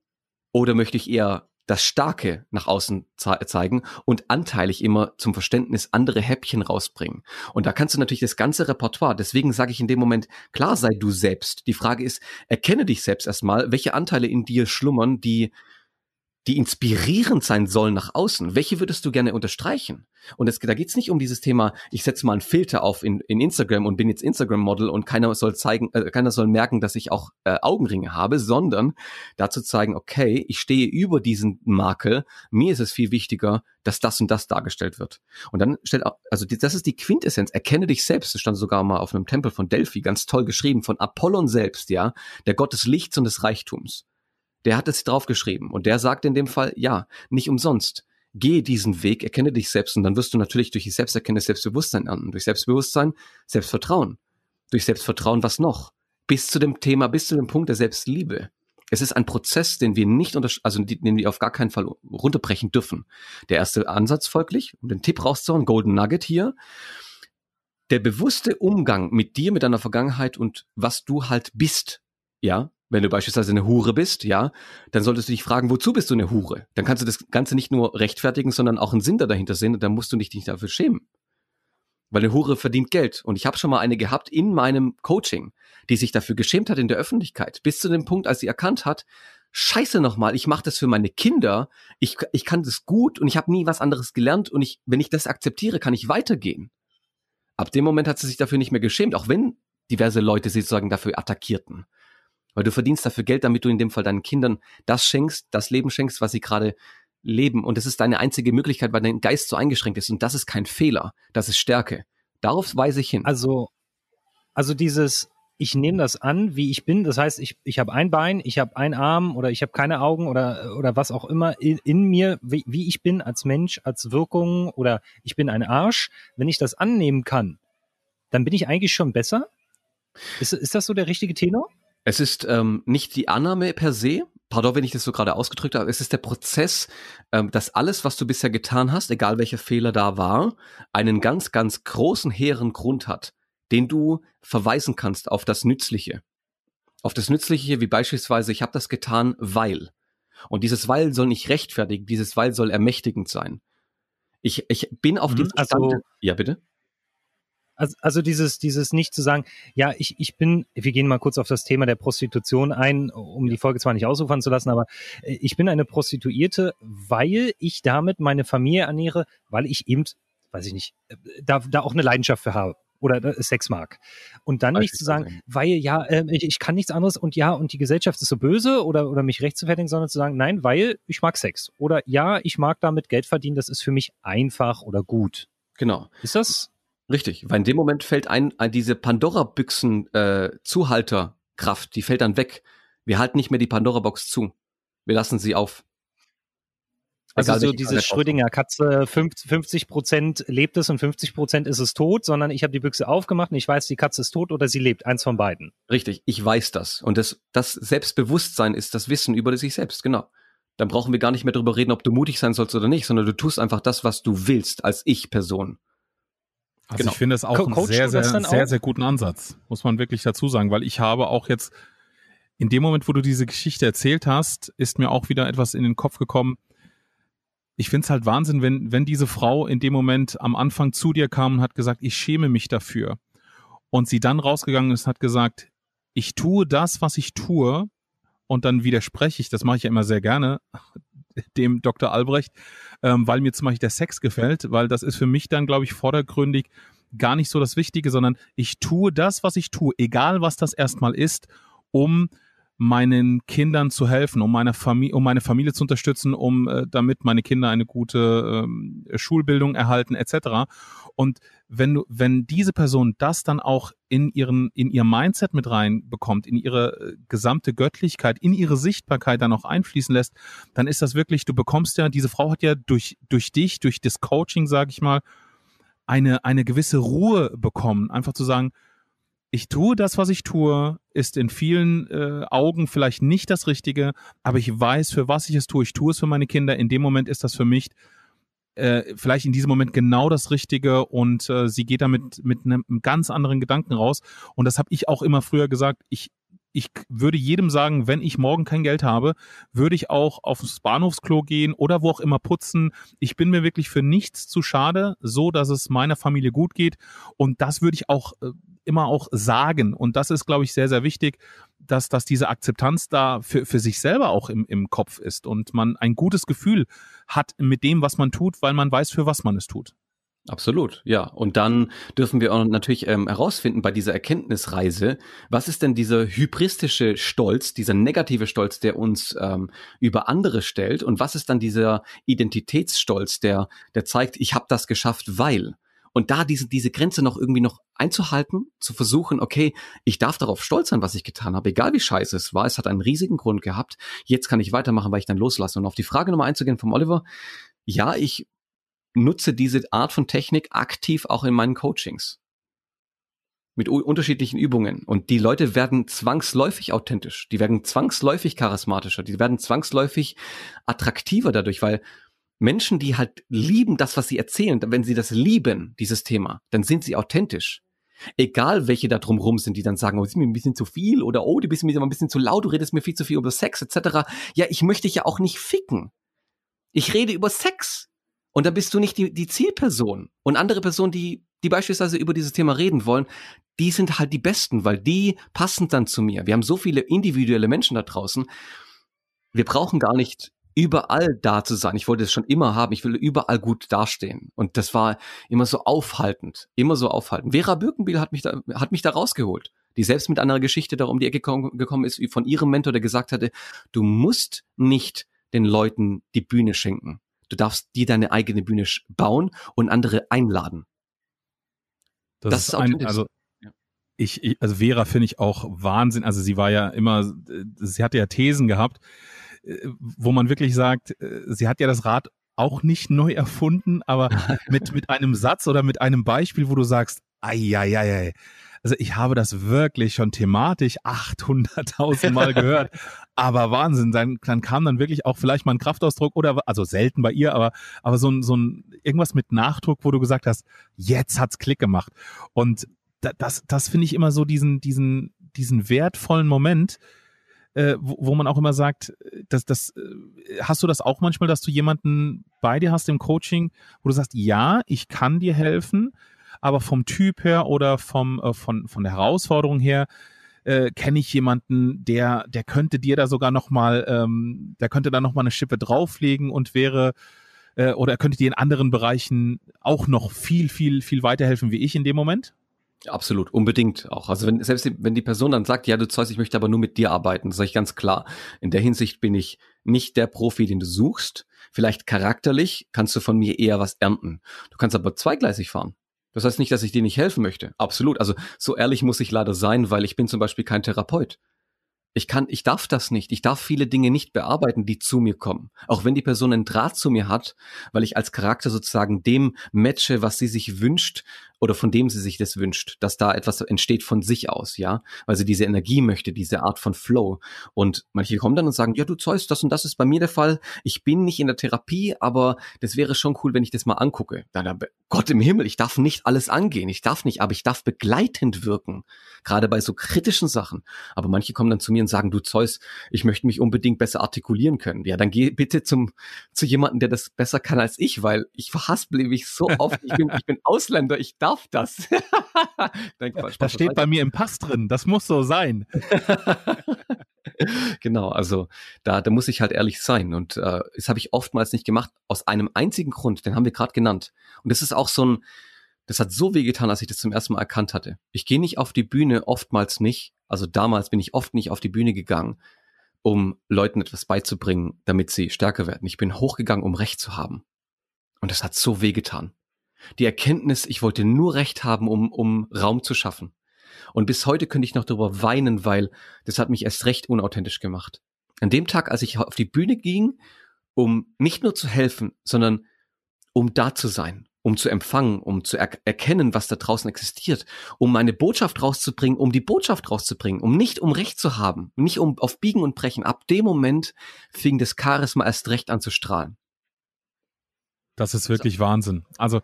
Oder möchte ich eher das Starke nach außen ze zeigen und anteilig immer zum Verständnis andere Häppchen rausbringen. Und da kannst du natürlich das ganze Repertoire, deswegen sage ich in dem Moment, klar sei du selbst. Die Frage ist, erkenne dich selbst erstmal, welche Anteile in dir schlummern, die die inspirierend sein sollen nach außen, welche würdest du gerne unterstreichen? Und es, da geht es nicht um dieses Thema, ich setze mal einen Filter auf in, in Instagram und bin jetzt Instagram-Model und keiner soll zeigen, äh, keiner soll merken, dass ich auch äh, Augenringe habe, sondern dazu zeigen, okay, ich stehe über diesen Makel, mir ist es viel wichtiger, dass das und das dargestellt wird. Und dann stellt also die, das ist die Quintessenz, erkenne dich selbst, das stand sogar mal auf einem Tempel von Delphi, ganz toll geschrieben, von Apollon selbst, ja, der Gott des Lichts und des Reichtums der hat es draufgeschrieben und der sagt in dem Fall, ja, nicht umsonst. Gehe diesen Weg, erkenne dich selbst und dann wirst du natürlich durch die Selbsterkenntnis Selbstbewusstsein ernten. Durch Selbstbewusstsein Selbstvertrauen. Durch Selbstvertrauen was noch? Bis zu dem Thema, bis zu dem Punkt der Selbstliebe. Es ist ein Prozess, den wir nicht unter, also den wir auf gar keinen Fall runterbrechen dürfen. Der erste Ansatz folglich, um den Tipp rauszuhauen, Golden Nugget hier. Der bewusste Umgang mit dir, mit deiner Vergangenheit und was du halt bist, ja, wenn du beispielsweise eine Hure bist, ja, dann solltest du dich fragen, wozu bist du eine Hure? Dann kannst du das Ganze nicht nur rechtfertigen, sondern auch einen Sinn da dahinter sehen und dann musst du dich nicht dafür schämen. weil eine Hure verdient Geld. Und ich habe schon mal eine gehabt in meinem Coaching, die sich dafür geschämt hat in der Öffentlichkeit, bis zu dem Punkt, als sie erkannt hat, scheiße nochmal, ich mache das für meine Kinder, ich, ich kann das gut und ich habe nie was anderes gelernt und ich, wenn ich das akzeptiere, kann ich weitergehen. Ab dem Moment hat sie sich dafür nicht mehr geschämt, auch wenn diverse Leute sie sozusagen dafür attackierten. Weil du verdienst dafür Geld, damit du in dem Fall deinen Kindern das schenkst, das Leben schenkst, was sie gerade leben. Und das ist deine einzige Möglichkeit, weil dein Geist so eingeschränkt ist. Und das ist kein Fehler, das ist Stärke. Darauf weise ich hin. Also, also dieses, ich nehme das an, wie ich bin. Das heißt, ich, ich habe ein Bein, ich habe einen Arm oder ich habe keine Augen oder, oder was auch immer in, in mir, wie, wie ich bin als Mensch, als Wirkung oder ich bin ein Arsch. Wenn ich das annehmen kann, dann bin ich eigentlich schon besser. Ist, ist das so der richtige Tenor? Es ist ähm, nicht die Annahme per se, pardon, wenn ich das so gerade ausgedrückt habe, es ist der Prozess, ähm, dass alles, was du bisher getan hast, egal welcher Fehler da war, einen ganz, ganz großen, hehren Grund hat den du verweisen kannst auf das Nützliche. Auf das Nützliche, wie beispielsweise, ich habe das getan, weil. Und dieses weil soll nicht rechtfertigen, dieses weil soll ermächtigend sein. Ich, ich bin auf mhm, diesem also, Stand. Ja, bitte? Also, also dieses, dieses nicht zu sagen, ja, ich, ich bin, wir gehen mal kurz auf das Thema der Prostitution ein, um die Folge zwar nicht ausufern zu lassen, aber äh, ich bin eine Prostituierte, weil ich damit meine Familie ernähre, weil ich eben, weiß ich nicht, äh, da, da auch eine Leidenschaft für habe oder äh, Sex mag. Und dann nicht zu sagen, weil ja, äh, ich, ich kann nichts anderes und ja, und die Gesellschaft ist so böse oder, oder mich rechtfertigen, sondern zu sagen, nein, weil ich mag Sex. Oder ja, ich mag damit Geld verdienen, das ist für mich einfach oder gut. Genau. Ist das? Richtig, weil in dem Moment fällt ein, ein diese Pandora-Büchsen äh, die fällt dann weg. Wir halten nicht mehr die Pandora-Box zu. Wir lassen sie auf. Also so dieses Schrödinger Katze, 50 Prozent lebt es und 50 Prozent ist es tot, sondern ich habe die Büchse aufgemacht und ich weiß, die Katze ist tot oder sie lebt, eins von beiden. Richtig, ich weiß das. Und das, das Selbstbewusstsein ist das Wissen über sich selbst, genau. Dann brauchen wir gar nicht mehr darüber reden, ob du mutig sein sollst oder nicht, sondern du tust einfach das, was du willst als Ich-Person. Also genau. ich finde es auch Co einen sehr, sehr, sehr, sehr, guten Ansatz, muss man wirklich dazu sagen, weil ich habe auch jetzt in dem Moment, wo du diese Geschichte erzählt hast, ist mir auch wieder etwas in den Kopf gekommen, ich finde es halt Wahnsinn, wenn, wenn diese Frau in dem Moment am Anfang zu dir kam und hat gesagt, ich schäme mich dafür. Und sie dann rausgegangen ist, hat gesagt, ich tue das, was ich tue. Und dann widerspreche ich, das mache ich ja immer sehr gerne, dem Dr. Albrecht, ähm, weil mir zum Beispiel der Sex gefällt, weil das ist für mich dann, glaube ich, vordergründig gar nicht so das Wichtige, sondern ich tue das, was ich tue, egal was das erstmal ist, um meinen Kindern zu helfen, um meine Familie, um meine Familie zu unterstützen, um äh, damit meine Kinder eine gute ähm, Schulbildung erhalten etc. Und wenn du, wenn diese Person das dann auch in ihren in ihr Mindset mit reinbekommt, in ihre äh, gesamte Göttlichkeit, in ihre Sichtbarkeit dann auch einfließen lässt, dann ist das wirklich, du bekommst ja, diese Frau hat ja durch durch dich, durch das Coaching, sage ich mal, eine eine gewisse Ruhe bekommen, einfach zu sagen, ich tue das, was ich tue, ist in vielen äh, Augen vielleicht nicht das Richtige, aber ich weiß, für was ich es tue. Ich tue es für meine Kinder. In dem Moment ist das für mich äh, vielleicht in diesem Moment genau das Richtige und äh, sie geht damit mit einem ganz anderen Gedanken raus. Und das habe ich auch immer früher gesagt. Ich ich würde jedem sagen, wenn ich morgen kein Geld habe, würde ich auch aufs Bahnhofsklo gehen oder wo auch immer putzen. Ich bin mir wirklich für nichts zu schade, so dass es meiner Familie gut geht. Und das würde ich auch äh, immer auch sagen. Und das ist, glaube ich, sehr, sehr wichtig, dass, dass diese Akzeptanz da für, für sich selber auch im, im Kopf ist und man ein gutes Gefühl hat mit dem, was man tut, weil man weiß, für was man es tut. Absolut, ja. Und dann dürfen wir auch natürlich ähm, herausfinden bei dieser Erkenntnisreise, was ist denn dieser hybristische Stolz, dieser negative Stolz, der uns ähm, über andere stellt, und was ist dann dieser Identitätsstolz, der der zeigt, ich habe das geschafft, weil. Und da diese, diese Grenze noch irgendwie noch einzuhalten, zu versuchen, okay, ich darf darauf stolz sein, was ich getan habe, egal wie scheiße es war, es hat einen riesigen Grund gehabt, jetzt kann ich weitermachen, weil ich dann loslasse. Und auf die Frage Nummer einzugehen vom Oliver, ja, ich nutze diese Art von Technik aktiv auch in meinen Coachings. Mit unterschiedlichen Übungen. Und die Leute werden zwangsläufig authentisch. Die werden zwangsläufig charismatischer. Die werden zwangsläufig attraktiver dadurch, weil Menschen, die halt lieben das, was sie erzählen, wenn sie das lieben, dieses Thema, dann sind sie authentisch. Egal, welche da drumrum sind, die dann sagen, oh, ist mir ein bisschen zu viel oder oh, du bist mir ein bisschen zu laut, du redest mir viel zu viel über Sex etc. Ja, ich möchte dich ja auch nicht ficken. Ich rede über Sex. Und dann bist du nicht die, die Zielperson. Und andere Personen, die die beispielsweise über dieses Thema reden wollen, die sind halt die Besten, weil die passen dann zu mir. Wir haben so viele individuelle Menschen da draußen. Wir brauchen gar nicht überall da zu sein. Ich wollte es schon immer haben. Ich will überall gut dastehen. Und das war immer so aufhaltend, immer so aufhaltend. Vera Birkenbiel hat mich da, hat mich da rausgeholt, die selbst mit einer Geschichte da um die Ecke gekommen ist, von ihrem Mentor, der gesagt hatte, du musst nicht den Leuten die Bühne schenken. Du darfst dir deine eigene Bühne bauen und andere einladen. Das, das ist, ist ein, also ich, ich also Vera finde ich auch Wahnsinn. Also sie war ja immer, sie hatte ja Thesen gehabt, äh, wo man wirklich sagt, äh, sie hat ja das Rad auch nicht neu erfunden, aber (laughs) mit, mit einem Satz oder mit einem Beispiel, wo du sagst, ei, ei, ei, ei. Also ich habe das wirklich schon thematisch 800.000 Mal gehört. (laughs) aber Wahnsinn, dann, dann kam dann wirklich auch vielleicht mal ein Kraftausdruck oder, also selten bei ihr, aber, aber so ein, so ein, irgendwas mit Nachdruck, wo du gesagt hast, jetzt hat's Klick gemacht. Und das, das finde ich immer so diesen, diesen, diesen wertvollen Moment, äh, wo, wo man auch immer sagt, dass das äh, hast du das auch manchmal, dass du jemanden bei dir hast im Coaching, wo du sagst, ja, ich kann dir helfen, aber vom Typ her oder vom äh, von von der Herausforderung her äh, kenne ich jemanden, der der könnte dir da sogar noch mal, ähm, der könnte da noch mal eine Schippe drauflegen und wäre äh, oder er könnte dir in anderen Bereichen auch noch viel viel viel weiterhelfen wie ich in dem Moment. Absolut, unbedingt auch. Also wenn, selbst wenn die Person dann sagt, ja, du Zeus, ich möchte aber nur mit dir arbeiten, sage ich ganz klar. In der Hinsicht bin ich nicht der Profi, den du suchst. Vielleicht charakterlich kannst du von mir eher was ernten. Du kannst aber zweigleisig fahren. Das heißt nicht, dass ich dir nicht helfen möchte. Absolut. Also so ehrlich muss ich leider sein, weil ich bin zum Beispiel kein Therapeut. Ich kann, ich darf das nicht. Ich darf viele Dinge nicht bearbeiten, die zu mir kommen. Auch wenn die Person einen Draht zu mir hat, weil ich als Charakter sozusagen dem matche, was sie sich wünscht, oder von dem sie sich das wünscht, dass da etwas entsteht von sich aus, ja, weil sie diese Energie möchte, diese Art von Flow. Und manche kommen dann und sagen, ja, du Zeus, das und das ist bei mir der Fall. Ich bin nicht in der Therapie, aber das wäre schon cool, wenn ich das mal angucke. Dann, Gott im Himmel, ich darf nicht alles angehen, ich darf nicht, aber ich darf begleitend wirken, gerade bei so kritischen Sachen. Aber manche kommen dann zu mir und sagen, du Zeus, ich möchte mich unbedingt besser artikulieren können. Ja, dann geh bitte zum zu jemandem, der das besser kann als ich, weil ich verhaspel mich so oft. Ich bin, ich bin Ausländer, ich darf darf das. (laughs) Nein, Quatsch, das steht bei mir im Pass drin. Das muss so sein. (laughs) genau, also da, da muss ich halt ehrlich sein. Und äh, das habe ich oftmals nicht gemacht, aus einem einzigen Grund, den haben wir gerade genannt. Und das ist auch so ein, das hat so weh getan, als ich das zum ersten Mal erkannt hatte. Ich gehe nicht auf die Bühne, oftmals nicht. Also damals bin ich oft nicht auf die Bühne gegangen, um Leuten etwas beizubringen, damit sie stärker werden. Ich bin hochgegangen, um Recht zu haben. Und das hat so weh getan. Die Erkenntnis, ich wollte nur Recht haben, um, um Raum zu schaffen. Und bis heute könnte ich noch darüber weinen, weil das hat mich erst recht unauthentisch gemacht. An dem Tag, als ich auf die Bühne ging, um nicht nur zu helfen, sondern um da zu sein, um zu empfangen, um zu er erkennen, was da draußen existiert, um meine Botschaft rauszubringen, um die Botschaft rauszubringen, um nicht um Recht zu haben, nicht um auf Biegen und Brechen. Ab dem Moment fing das Charisma erst recht an zu strahlen. Das ist wirklich so. Wahnsinn. Also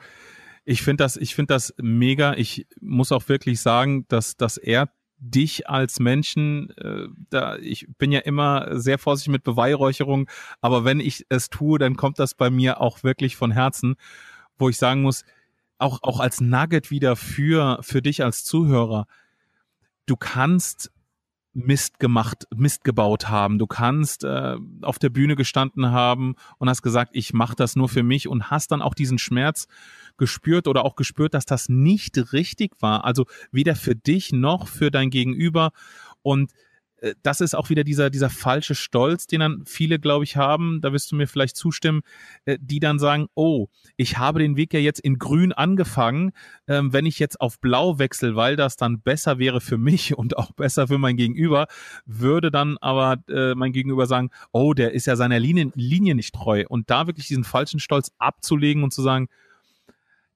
ich finde das, ich finde das mega. Ich muss auch wirklich sagen, dass, dass er dich als Menschen, äh, da ich bin ja immer sehr vorsichtig mit Beweihräucherung, aber wenn ich es tue, dann kommt das bei mir auch wirklich von Herzen, wo ich sagen muss, auch auch als Nugget wieder für für dich als Zuhörer, du kannst Mist gemacht, Mist gebaut haben. Du kannst äh, auf der Bühne gestanden haben und hast gesagt, ich mache das nur für mich und hast dann auch diesen Schmerz gespürt oder auch gespürt, dass das nicht richtig war. Also weder für dich noch für dein Gegenüber. Und das ist auch wieder dieser, dieser falsche Stolz, den dann viele, glaube ich, haben, da wirst du mir vielleicht zustimmen, äh, die dann sagen, oh, ich habe den Weg ja jetzt in grün angefangen, ähm, wenn ich jetzt auf blau wechsle, weil das dann besser wäre für mich (laughs) und auch besser für mein Gegenüber, würde dann aber äh, mein Gegenüber sagen, oh, der ist ja seiner Linie, Linie nicht treu. Und da wirklich diesen falschen Stolz abzulegen und zu sagen,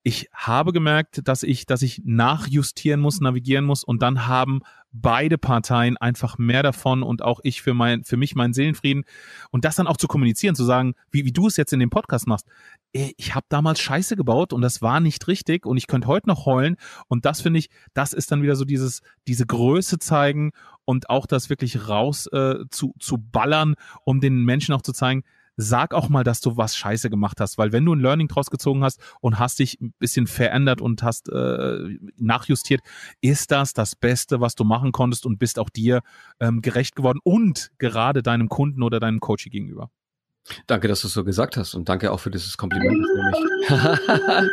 ich habe gemerkt, dass ich, dass ich nachjustieren muss, navigieren muss und dann haben beide Parteien einfach mehr davon und auch ich für mein, für mich meinen Seelenfrieden und das dann auch zu kommunizieren, zu sagen, wie, wie du es jetzt in dem Podcast machst. Ich habe damals Scheiße gebaut und das war nicht richtig und ich könnte heute noch heulen und das finde ich, das ist dann wieder so dieses, diese Größe zeigen und auch das wirklich raus äh, zu, zu ballern, um den Menschen auch zu zeigen, sag auch mal, dass du was scheiße gemacht hast, weil wenn du ein Learning draus gezogen hast und hast dich ein bisschen verändert und hast äh, nachjustiert, ist das das Beste, was du machen konntest und bist auch dir ähm, gerecht geworden und gerade deinem Kunden oder deinem Coach gegenüber. Danke, dass du es so gesagt hast und danke auch für dieses Kompliment. (laughs)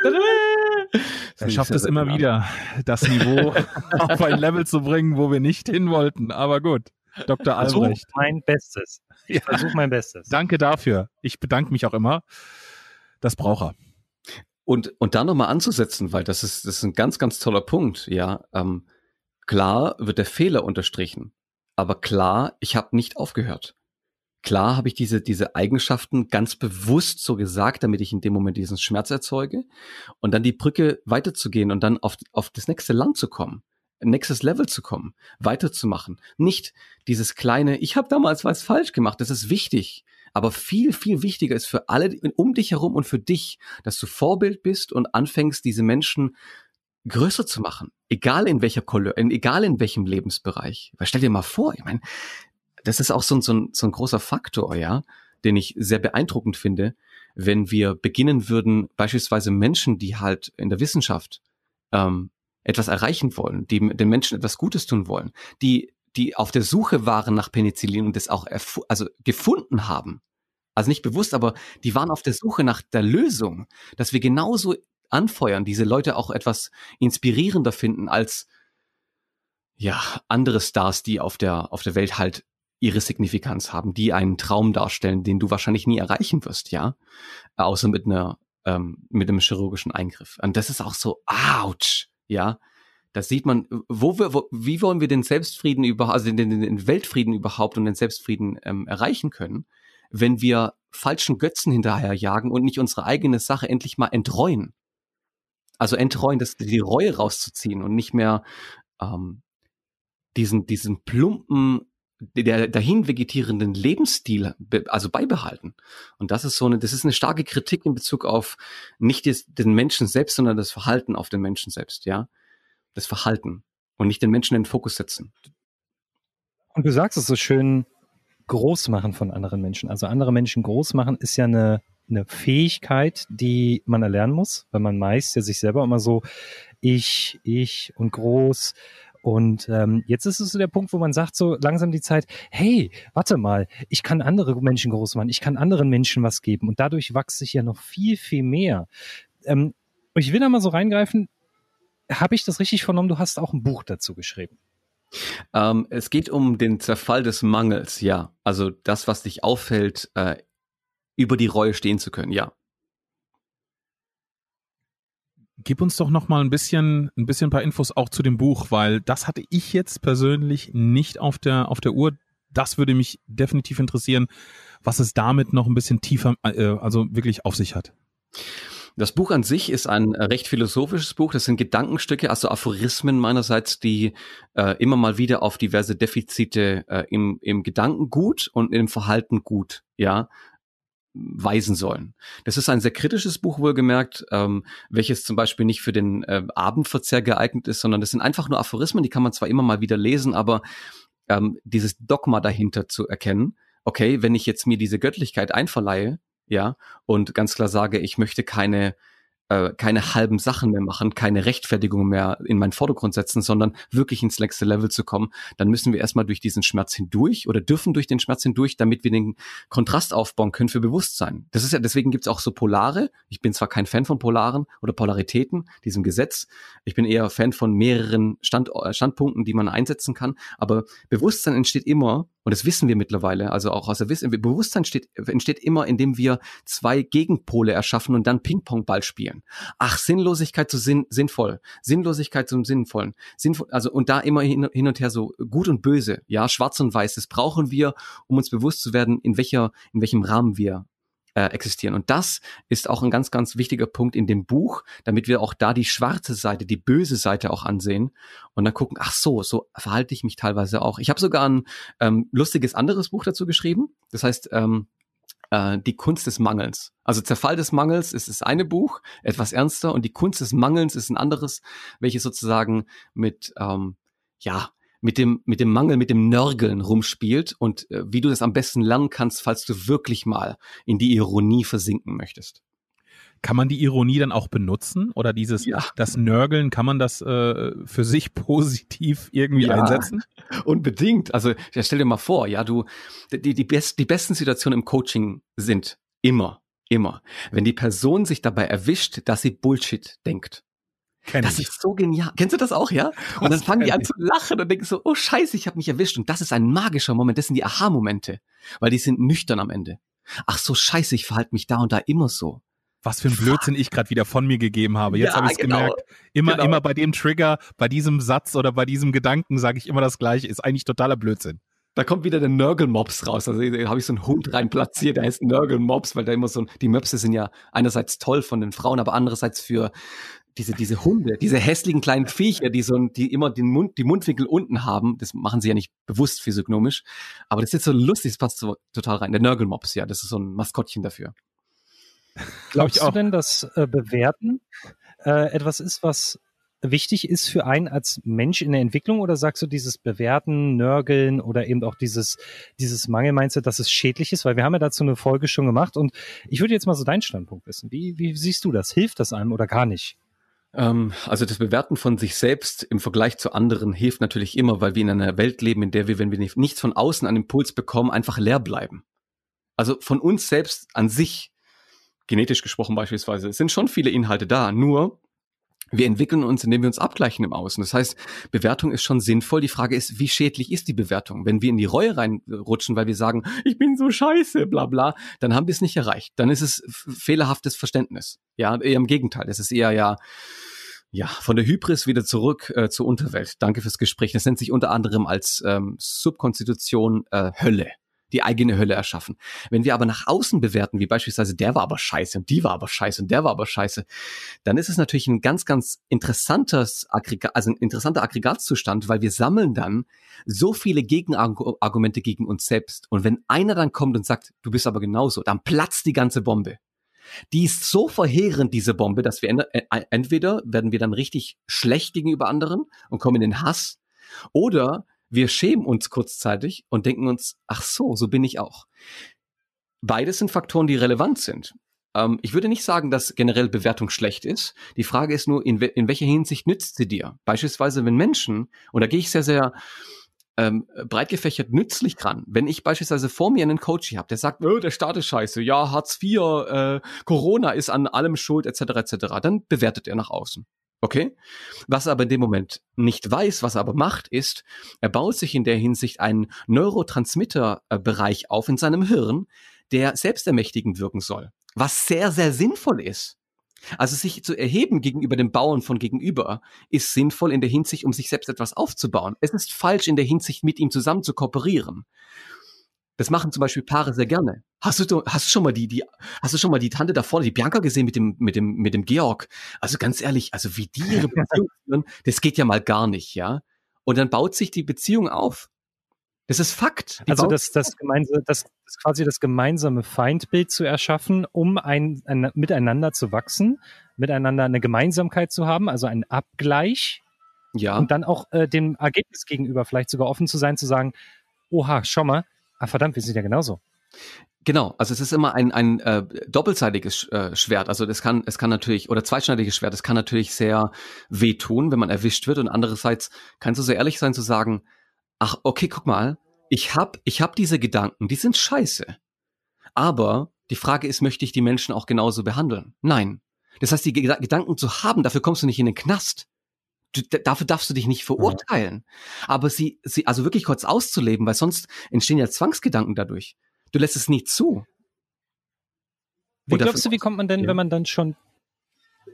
er schafft es immer wieder, das Niveau (laughs) auf ein Level zu bringen, wo wir nicht hin wollten. Aber gut. Dr. Albrecht. Versuch mein Bestes. Ich versuche mein Bestes. Danke dafür. Ich bedanke mich auch immer. Das braucht er. Und, und da nochmal anzusetzen, weil das ist, das ist ein ganz, ganz toller Punkt, ja. Ähm, klar wird der Fehler unterstrichen, aber klar, ich habe nicht aufgehört. Klar habe ich diese, diese Eigenschaften ganz bewusst so gesagt, damit ich in dem Moment diesen Schmerz erzeuge und dann die Brücke weiterzugehen und dann auf, auf das nächste Land zu kommen nächstes Level zu kommen, weiterzumachen. Nicht dieses kleine, ich habe damals was falsch gemacht, das ist wichtig. Aber viel, viel wichtiger ist für alle um dich herum und für dich, dass du Vorbild bist und anfängst, diese Menschen größer zu machen. Egal in welcher Couleur, egal in welchem Lebensbereich. Weil stell dir mal vor, ich meine, das ist auch so ein, so, ein, so ein großer Faktor, ja, den ich sehr beeindruckend finde, wenn wir beginnen würden, beispielsweise Menschen, die halt in der Wissenschaft ähm, etwas erreichen wollen, die den Menschen etwas Gutes tun wollen, die, die auf der Suche waren nach Penicillin und das auch also gefunden haben. Also nicht bewusst, aber die waren auf der Suche nach der Lösung, dass wir genauso anfeuern, diese Leute auch etwas inspirierender finden als ja, andere Stars, die auf der, auf der Welt halt ihre Signifikanz haben, die einen Traum darstellen, den du wahrscheinlich nie erreichen wirst, ja. Außer mit einer, ähm, mit einem chirurgischen Eingriff. Und das ist auch so, ouch. Ja, das sieht man, wo wir, wo, wie wollen wir den Selbstfrieden überhaupt, also den, den, den Weltfrieden überhaupt und den Selbstfrieden ähm, erreichen können, wenn wir falschen Götzen hinterherjagen und nicht unsere eigene Sache endlich mal entreuen. Also entreuen, das, die Reue rauszuziehen und nicht mehr ähm, diesen, diesen plumpen, der dahin vegetierenden Lebensstil be, also beibehalten. Und das ist so eine, das ist eine starke Kritik in Bezug auf nicht des, den Menschen selbst, sondern das Verhalten auf den Menschen selbst, ja. Das Verhalten und nicht den Menschen in den Fokus setzen. Und du sagst es so schön, groß machen von anderen Menschen. Also andere Menschen groß machen ist ja eine, eine Fähigkeit, die man erlernen muss, weil man meist ja sich selber immer so ich, ich und groß und ähm, jetzt ist es so der Punkt, wo man sagt, so langsam die Zeit, hey, warte mal, ich kann andere Menschen groß machen, ich kann anderen Menschen was geben und dadurch wachse ich ja noch viel, viel mehr. Ähm, ich will da mal so reingreifen, habe ich das richtig vernommen? Du hast auch ein Buch dazu geschrieben. Ähm, es geht um den Zerfall des Mangels, ja. Also das, was dich auffällt, äh, über die Reue stehen zu können, ja. Gib uns doch noch mal ein bisschen, ein bisschen ein paar Infos auch zu dem Buch, weil das hatte ich jetzt persönlich nicht auf der, auf der Uhr. Das würde mich definitiv interessieren, was es damit noch ein bisschen tiefer, äh, also wirklich auf sich hat. Das Buch an sich ist ein recht philosophisches Buch. Das sind Gedankenstücke, also Aphorismen meinerseits, die äh, immer mal wieder auf diverse Defizite äh, im, im Gedankengut und im Verhalten gut, ja, weisen sollen. Das ist ein sehr kritisches Buch wohlgemerkt, ähm, welches zum Beispiel nicht für den äh, Abendverzehr geeignet ist, sondern das sind einfach nur Aphorismen, die kann man zwar immer mal wieder lesen, aber ähm, dieses Dogma dahinter zu erkennen, okay, wenn ich jetzt mir diese Göttlichkeit einverleihe, ja, und ganz klar sage, ich möchte keine äh, keine halben Sachen mehr machen, keine Rechtfertigung mehr in meinen Vordergrund setzen, sondern wirklich ins nächste Level zu kommen, dann müssen wir erstmal durch diesen Schmerz hindurch oder dürfen durch den Schmerz hindurch, damit wir den Kontrast aufbauen können für Bewusstsein. Das ist ja, deswegen gibt's auch so Polare. Ich bin zwar kein Fan von Polaren oder Polaritäten, diesem Gesetz. Ich bin eher Fan von mehreren Stand, äh, Standpunkten, die man einsetzen kann. Aber Bewusstsein entsteht immer und das wissen wir mittlerweile, also auch aus der Wissen, Bewusstsein steht, entsteht immer, indem wir zwei Gegenpole erschaffen und dann Ping-Pong-Ball spielen. Ach, Sinnlosigkeit zu sinn, sinnvoll, Sinnlosigkeit zum Sinnvollen. Sinnvoll, also und da immer hin, hin und her so gut und böse, ja, schwarz und weiß, das brauchen wir, um uns bewusst zu werden, in welcher, in welchem Rahmen wir äh, existieren. Und das ist auch ein ganz, ganz wichtiger Punkt in dem Buch, damit wir auch da die schwarze Seite, die böse Seite auch ansehen und dann gucken, ach so, so verhalte ich mich teilweise auch. Ich habe sogar ein ähm, lustiges anderes Buch dazu geschrieben. Das heißt, ähm, äh, die Kunst des Mangels. Also Zerfall des Mangels ist das eine Buch, etwas ernster, und die Kunst des Mangelns ist ein anderes, welches sozusagen mit ähm, ja mit dem, mit dem Mangel, mit dem Nörgeln rumspielt und äh, wie du das am besten lernen kannst, falls du wirklich mal in die Ironie versinken möchtest. Kann man die Ironie dann auch benutzen oder dieses ja. das Nörgeln kann man das äh, für sich (laughs) positiv irgendwie ja, einsetzen? Unbedingt. Also ja, stell dir mal vor, ja, du die die, best, die besten Situationen im Coaching sind immer immer, wenn die Person sich dabei erwischt, dass sie Bullshit denkt. Kenn das ich. ist so genial. Kennst du das auch, ja? Und dann fangen die an zu lachen und denken so, oh Scheiße, ich habe mich erwischt. Und das ist ein magischer Moment. Das sind die Aha-Momente, weil die sind nüchtern am Ende. Ach so, Scheiße, ich verhalte mich da und da immer so was für ein Blödsinn ich gerade wieder von mir gegeben habe. Jetzt ja, habe ich es genau. gemerkt. Immer, genau. immer bei dem Trigger, bei diesem Satz oder bei diesem Gedanken sage ich immer das Gleiche. Ist eigentlich totaler Blödsinn. Da kommt wieder der Nörgelmops raus. Also da habe ich so einen Hund rein platziert, der heißt Nörgelmops, weil da immer so die Möpse sind ja einerseits toll von den Frauen, aber andererseits für diese, diese Hunde, diese hässlichen kleinen Viecher, die so, die immer den Mund, die Mundwinkel unten haben, das machen sie ja nicht bewusst physiognomisch, aber das ist jetzt so lustig, das passt so total rein. Der Nörgelmops, ja, das ist so ein Maskottchen dafür. Glaubst du denn, dass äh, Bewerten äh, etwas ist, was wichtig ist für einen als Mensch in der Entwicklung oder sagst du dieses Bewerten, Nörgeln oder eben auch dieses, dieses Mangel-Mindset, dass es schädlich ist? Weil wir haben ja dazu eine Folge schon gemacht und ich würde jetzt mal so deinen Standpunkt wissen. Wie, wie siehst du das? Hilft das einem oder gar nicht? Ähm, also das Bewerten von sich selbst im Vergleich zu anderen hilft natürlich immer, weil wir in einer Welt leben, in der wir, wenn wir nichts von außen an Impuls bekommen, einfach leer bleiben. Also von uns selbst an sich genetisch gesprochen beispielsweise, sind schon viele Inhalte da, nur wir entwickeln uns, indem wir uns abgleichen im Außen. Das heißt, Bewertung ist schon sinnvoll. Die Frage ist, wie schädlich ist die Bewertung? Wenn wir in die Reue reinrutschen, weil wir sagen, ich bin so scheiße, bla bla, dann haben wir es nicht erreicht. Dann ist es fehlerhaftes Verständnis. Ja, eher im Gegenteil. Es ist eher ja, ja, von der Hybris wieder zurück äh, zur Unterwelt. Danke fürs Gespräch. Das nennt sich unter anderem als ähm, Subkonstitution äh, Hölle die eigene Hölle erschaffen. Wenn wir aber nach außen bewerten, wie beispielsweise der war aber scheiße und die war aber scheiße und der war aber scheiße, dann ist es natürlich ein ganz, ganz interessantes Aggregat, also ein interessanter Aggregatzustand, weil wir sammeln dann so viele Gegenargumente gegen uns selbst. Und wenn einer dann kommt und sagt, du bist aber genauso, dann platzt die ganze Bombe. Die ist so verheerend, diese Bombe, dass wir entweder werden wir dann richtig schlecht gegenüber anderen und kommen in den Hass, oder wir schämen uns kurzzeitig und denken uns, ach so, so bin ich auch. Beides sind Faktoren, die relevant sind. Ähm, ich würde nicht sagen, dass generell Bewertung schlecht ist. Die Frage ist nur, in, we in welcher Hinsicht nützt sie dir? Beispielsweise, wenn Menschen, und da gehe ich sehr, sehr ähm, breit gefächert nützlich dran. Wenn ich beispielsweise vor mir einen Coach habe, der sagt, oh, der Staat ist scheiße, ja, Hartz IV, äh, Corona ist an allem schuld, etc., etc., dann bewertet er nach außen. Okay? Was er aber in dem Moment nicht weiß, was er aber macht, ist, er baut sich in der Hinsicht einen Neurotransmitterbereich auf in seinem Hirn, der selbstermächtigend wirken soll. Was sehr, sehr sinnvoll ist. Also sich zu erheben gegenüber dem Bauern von gegenüber ist sinnvoll in der Hinsicht, um sich selbst etwas aufzubauen. Es ist falsch in der Hinsicht, mit ihm zusammen zu kooperieren. Das machen zum Beispiel Paare sehr gerne. Hast du, hast du schon mal die, die, hast du schon mal die Tante da vorne, die Bianca gesehen mit dem, mit dem, mit dem Georg? Also ganz ehrlich, also wie die ihre Beziehung (laughs) führen, das geht ja mal gar nicht, ja. Und dann baut sich die Beziehung auf. Das ist Fakt. Die also das, das, gemeinsame, das, das quasi das gemeinsame Feindbild zu erschaffen, um ein, ein, miteinander zu wachsen, miteinander eine Gemeinsamkeit zu haben, also einen Abgleich. Ja. Und dann auch äh, dem Ergebnis gegenüber vielleicht sogar offen zu sein, zu sagen, oha, schau mal, Ah, verdammt, wir sind ja genauso. Genau, also es ist immer ein, ein äh, doppelseitiges äh, Schwert. Also das kann, es kann natürlich, oder zweischneidiges Schwert, es kann natürlich sehr wehtun, wenn man erwischt wird. Und andererseits kannst du so ehrlich sein zu sagen, ach, okay, guck mal, ich hab, ich hab diese Gedanken, die sind scheiße. Aber die Frage ist, möchte ich die Menschen auch genauso behandeln? Nein. Das heißt, die Gedanken zu haben, dafür kommst du nicht in den Knast. Dafür darfst du dich nicht verurteilen. Ja. Aber sie, sie, also wirklich kurz auszuleben, weil sonst entstehen ja Zwangsgedanken dadurch. Du lässt es nie zu. Wie glaubst du, wie kommt man denn, ja. wenn man dann schon,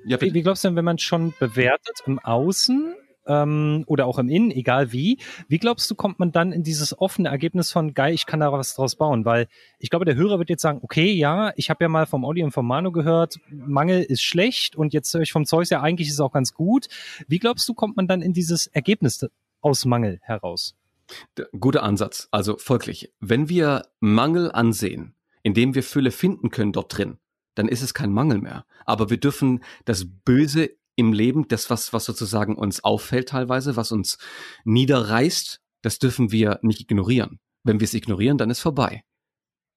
ja, wie, wie glaubst du denn, wenn man schon bewertet im Außen, ähm, oder auch im Innen, egal wie. Wie glaubst du, kommt man dann in dieses offene Ergebnis von geil, ich kann da was draus bauen? Weil ich glaube, der Hörer wird jetzt sagen, okay, ja, ich habe ja mal vom Olli und vom Manu gehört, Mangel ist schlecht und jetzt höre ich vom Zeus ja, eigentlich ist es auch ganz gut. Wie glaubst du, kommt man dann in dieses Ergebnis aus Mangel heraus? Guter Ansatz. Also folglich, wenn wir Mangel ansehen, indem wir Fülle finden können dort drin, dann ist es kein Mangel mehr. Aber wir dürfen das Böse im Leben, das, was, was sozusagen uns auffällt teilweise, was uns niederreißt, das dürfen wir nicht ignorieren. Wenn wir es ignorieren, dann ist vorbei.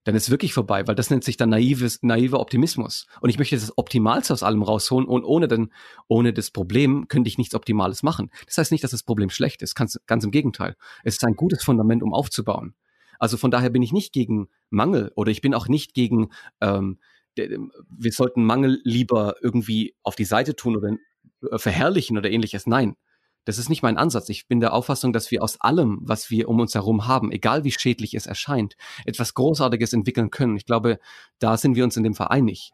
Dann ist wirklich vorbei, weil das nennt sich dann naives, naiver Optimismus. Und ich möchte das Optimalste aus allem rausholen und ohne, den, ohne das Problem könnte ich nichts Optimales machen. Das heißt nicht, dass das Problem schlecht ist, ganz, ganz im Gegenteil. Es ist ein gutes Fundament, um aufzubauen. Also von daher bin ich nicht gegen Mangel oder ich bin auch nicht gegen, ähm, wir sollten Mangel lieber irgendwie auf die Seite tun oder äh, verherrlichen oder ähnliches. Nein, das ist nicht mein Ansatz. Ich bin der Auffassung, dass wir aus allem, was wir um uns herum haben, egal wie schädlich es erscheint, etwas Großartiges entwickeln können. Ich glaube, da sind wir uns in dem einig.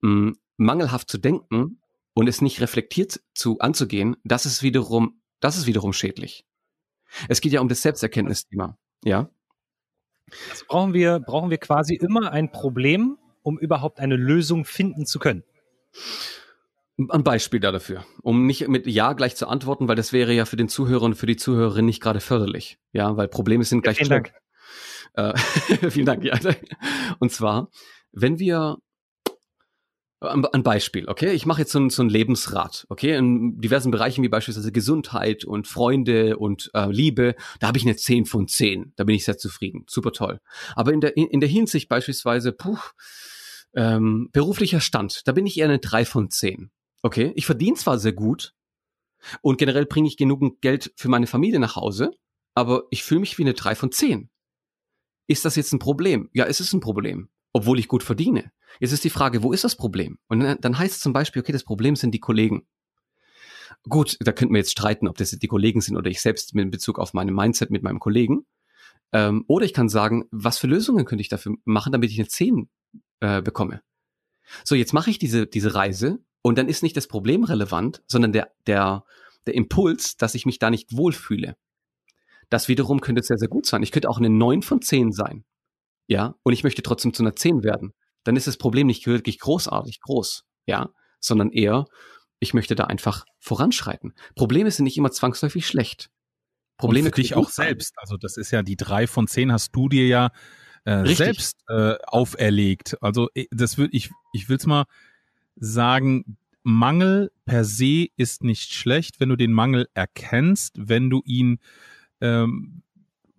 Mm, mangelhaft zu denken und es nicht reflektiert zu anzugehen, das ist wiederum, das ist wiederum schädlich. Es geht ja um das Selbsterkenntnisthema. Ja. Also brauchen wir, brauchen wir quasi immer ein Problem, um überhaupt eine Lösung finden zu können. Ein Beispiel da dafür, um nicht mit Ja gleich zu antworten, weil das wäre ja für den Zuhörer und für die Zuhörerin nicht gerade förderlich. Ja, weil Probleme sind gleich Vielen Dank. Äh, (laughs) vielen Dank, ja. Und zwar, wenn wir ein Beispiel, okay? Ich mache jetzt so ein, so ein Lebensrat, okay? In diversen Bereichen wie beispielsweise Gesundheit und Freunde und äh, Liebe, da habe ich eine 10 von 10. Da bin ich sehr zufrieden. Super toll. Aber in der, in der Hinsicht beispielsweise, puh, ähm, beruflicher Stand, da bin ich eher eine 3 von 10. Okay? Ich verdiene zwar sehr gut und generell bringe ich genug Geld für meine Familie nach Hause, aber ich fühle mich wie eine 3 von 10. Ist das jetzt ein Problem? Ja, es ist ein Problem, obwohl ich gut verdiene. Jetzt ist die Frage, wo ist das Problem? Und dann heißt es zum Beispiel, okay, das Problem sind die Kollegen. Gut, da könnten wir jetzt streiten, ob das die Kollegen sind oder ich selbst mit Bezug auf meine Mindset mit meinem Kollegen. Ähm, oder ich kann sagen, was für Lösungen könnte ich dafür machen, damit ich eine 10 äh, bekomme. So, jetzt mache ich diese, diese Reise und dann ist nicht das Problem relevant, sondern der, der, der Impuls, dass ich mich da nicht wohlfühle. Das wiederum könnte sehr, sehr gut sein. Ich könnte auch eine 9 von 10 sein. Ja, und ich möchte trotzdem zu einer 10 werden dann ist das Problem nicht wirklich großartig groß, ja, sondern eher, ich möchte da einfach voranschreiten. Probleme sind nicht immer zwangsläufig schlecht. Probleme Und für dich auch selbst. Also das ist ja die drei von zehn hast du dir ja äh, selbst äh, auferlegt. Also das würde ich, ich will es mal sagen, Mangel per se ist nicht schlecht, wenn du den Mangel erkennst, wenn du ihn ähm,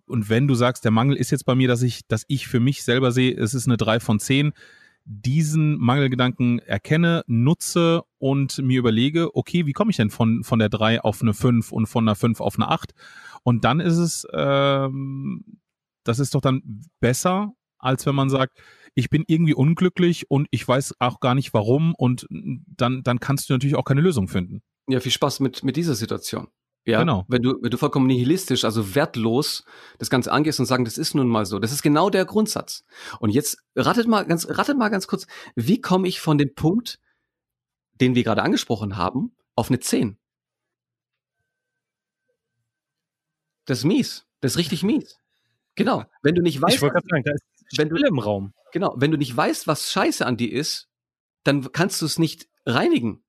und wenn du sagst, der Mangel ist jetzt bei mir, dass ich, dass ich für mich selber sehe, es ist eine drei von zehn, diesen Mangelgedanken erkenne, nutze und mir überlege, okay, wie komme ich denn von, von der 3 auf eine 5 und von einer 5 auf eine 8? Und dann ist es, ähm, das ist doch dann besser, als wenn man sagt, ich bin irgendwie unglücklich und ich weiß auch gar nicht warum und dann, dann kannst du natürlich auch keine Lösung finden. Ja, viel Spaß mit, mit dieser Situation. Ja, genau. wenn du, wenn du vollkommen nihilistisch, also wertlos das Ganze angehst und sagen, das ist nun mal so. Das ist genau der Grundsatz. Und jetzt ratet mal ganz, ratet mal ganz kurz, wie komme ich von dem Punkt, den wir gerade angesprochen haben, auf eine 10? Das ist mies. Das ist richtig mies. Genau. Wenn du nicht weißt, ich sagen, da ist wenn du im Raum. Genau. Wenn du nicht weißt, was Scheiße an dir ist, dann kannst du es nicht reinigen.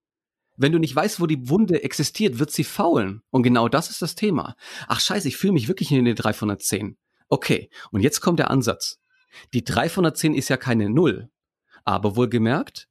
Wenn du nicht weißt, wo die Wunde existiert, wird sie faulen. Und genau das ist das Thema. Ach scheiße, ich fühle mich wirklich in den 310. Okay, und jetzt kommt der Ansatz. Die 310 ist ja keine Null. Aber wohlgemerkt,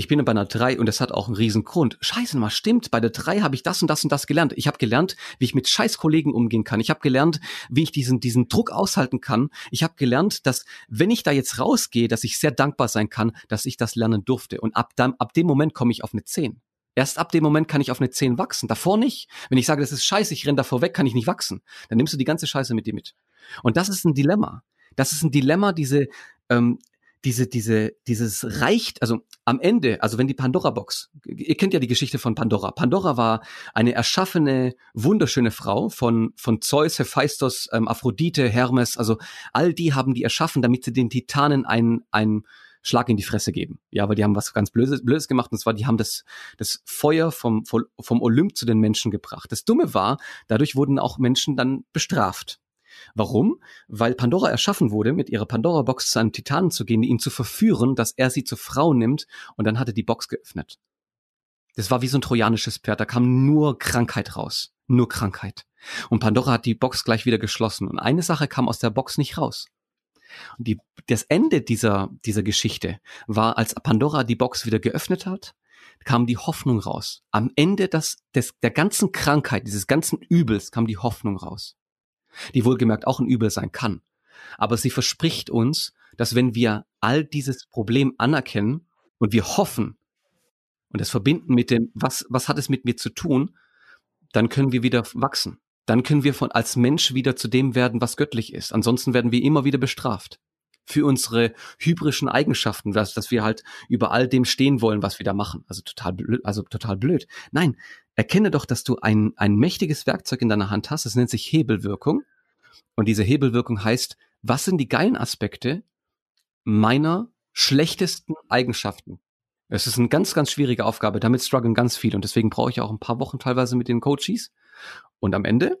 ich bin bei einer 3 und das hat auch einen riesen Grund. Scheiße, mal stimmt, bei der 3 habe ich das und das und das gelernt. Ich habe gelernt, wie ich mit scheiß Kollegen umgehen kann. Ich habe gelernt, wie ich diesen, diesen Druck aushalten kann. Ich habe gelernt, dass wenn ich da jetzt rausgehe, dass ich sehr dankbar sein kann, dass ich das lernen durfte. Und ab, dann, ab dem Moment komme ich auf eine 10. Erst ab dem Moment kann ich auf eine 10 wachsen. Davor nicht. Wenn ich sage, das ist scheiße, ich renne davor weg, kann ich nicht wachsen. Dann nimmst du die ganze Scheiße mit dir mit. Und das ist ein Dilemma. Das ist ein Dilemma, diese, ähm, diese, diese, dieses reicht, also am Ende, also wenn die Pandora-Box, ihr kennt ja die Geschichte von Pandora. Pandora war eine erschaffene, wunderschöne Frau von, von Zeus, Hephaistos, ähm, Aphrodite, Hermes, also all die haben die erschaffen, damit sie den Titanen ein, ein, Schlag in die Fresse geben. Ja, weil die haben was ganz Blödes, Blödes gemacht und zwar, die haben das, das Feuer vom, vom Olymp zu den Menschen gebracht. Das Dumme war, dadurch wurden auch Menschen dann bestraft. Warum? Weil Pandora erschaffen wurde, mit ihrer Pandora-Box zu einem Titanen zu gehen, ihn zu verführen, dass er sie zur Frau nimmt und dann hatte die Box geöffnet. Das war wie so ein trojanisches Pferd, da kam nur Krankheit raus. Nur Krankheit. Und Pandora hat die Box gleich wieder geschlossen. Und eine Sache kam aus der Box nicht raus. Und die, das Ende dieser, dieser Geschichte war, als Pandora die Box wieder geöffnet hat, kam die Hoffnung raus. Am Ende des, des, der ganzen Krankheit, dieses ganzen Übels kam die Hoffnung raus. Die wohlgemerkt auch ein Übel sein kann. Aber sie verspricht uns, dass wenn wir all dieses Problem anerkennen und wir hoffen und es verbinden mit dem, was, was hat es mit mir zu tun, dann können wir wieder wachsen. Dann können wir von, als Mensch wieder zu dem werden, was göttlich ist. Ansonsten werden wir immer wieder bestraft für unsere hybrischen Eigenschaften, dass, dass wir halt über all dem stehen wollen, was wir da machen. Also total blöd, also total blöd. Nein, erkenne doch, dass du ein, ein mächtiges Werkzeug in deiner Hand hast. Es nennt sich Hebelwirkung. Und diese Hebelwirkung heißt, was sind die geilen Aspekte meiner schlechtesten Eigenschaften? Es ist eine ganz, ganz schwierige Aufgabe. Damit strugglen ganz viele. Und deswegen brauche ich auch ein paar Wochen teilweise mit den Coaches. Und am Ende,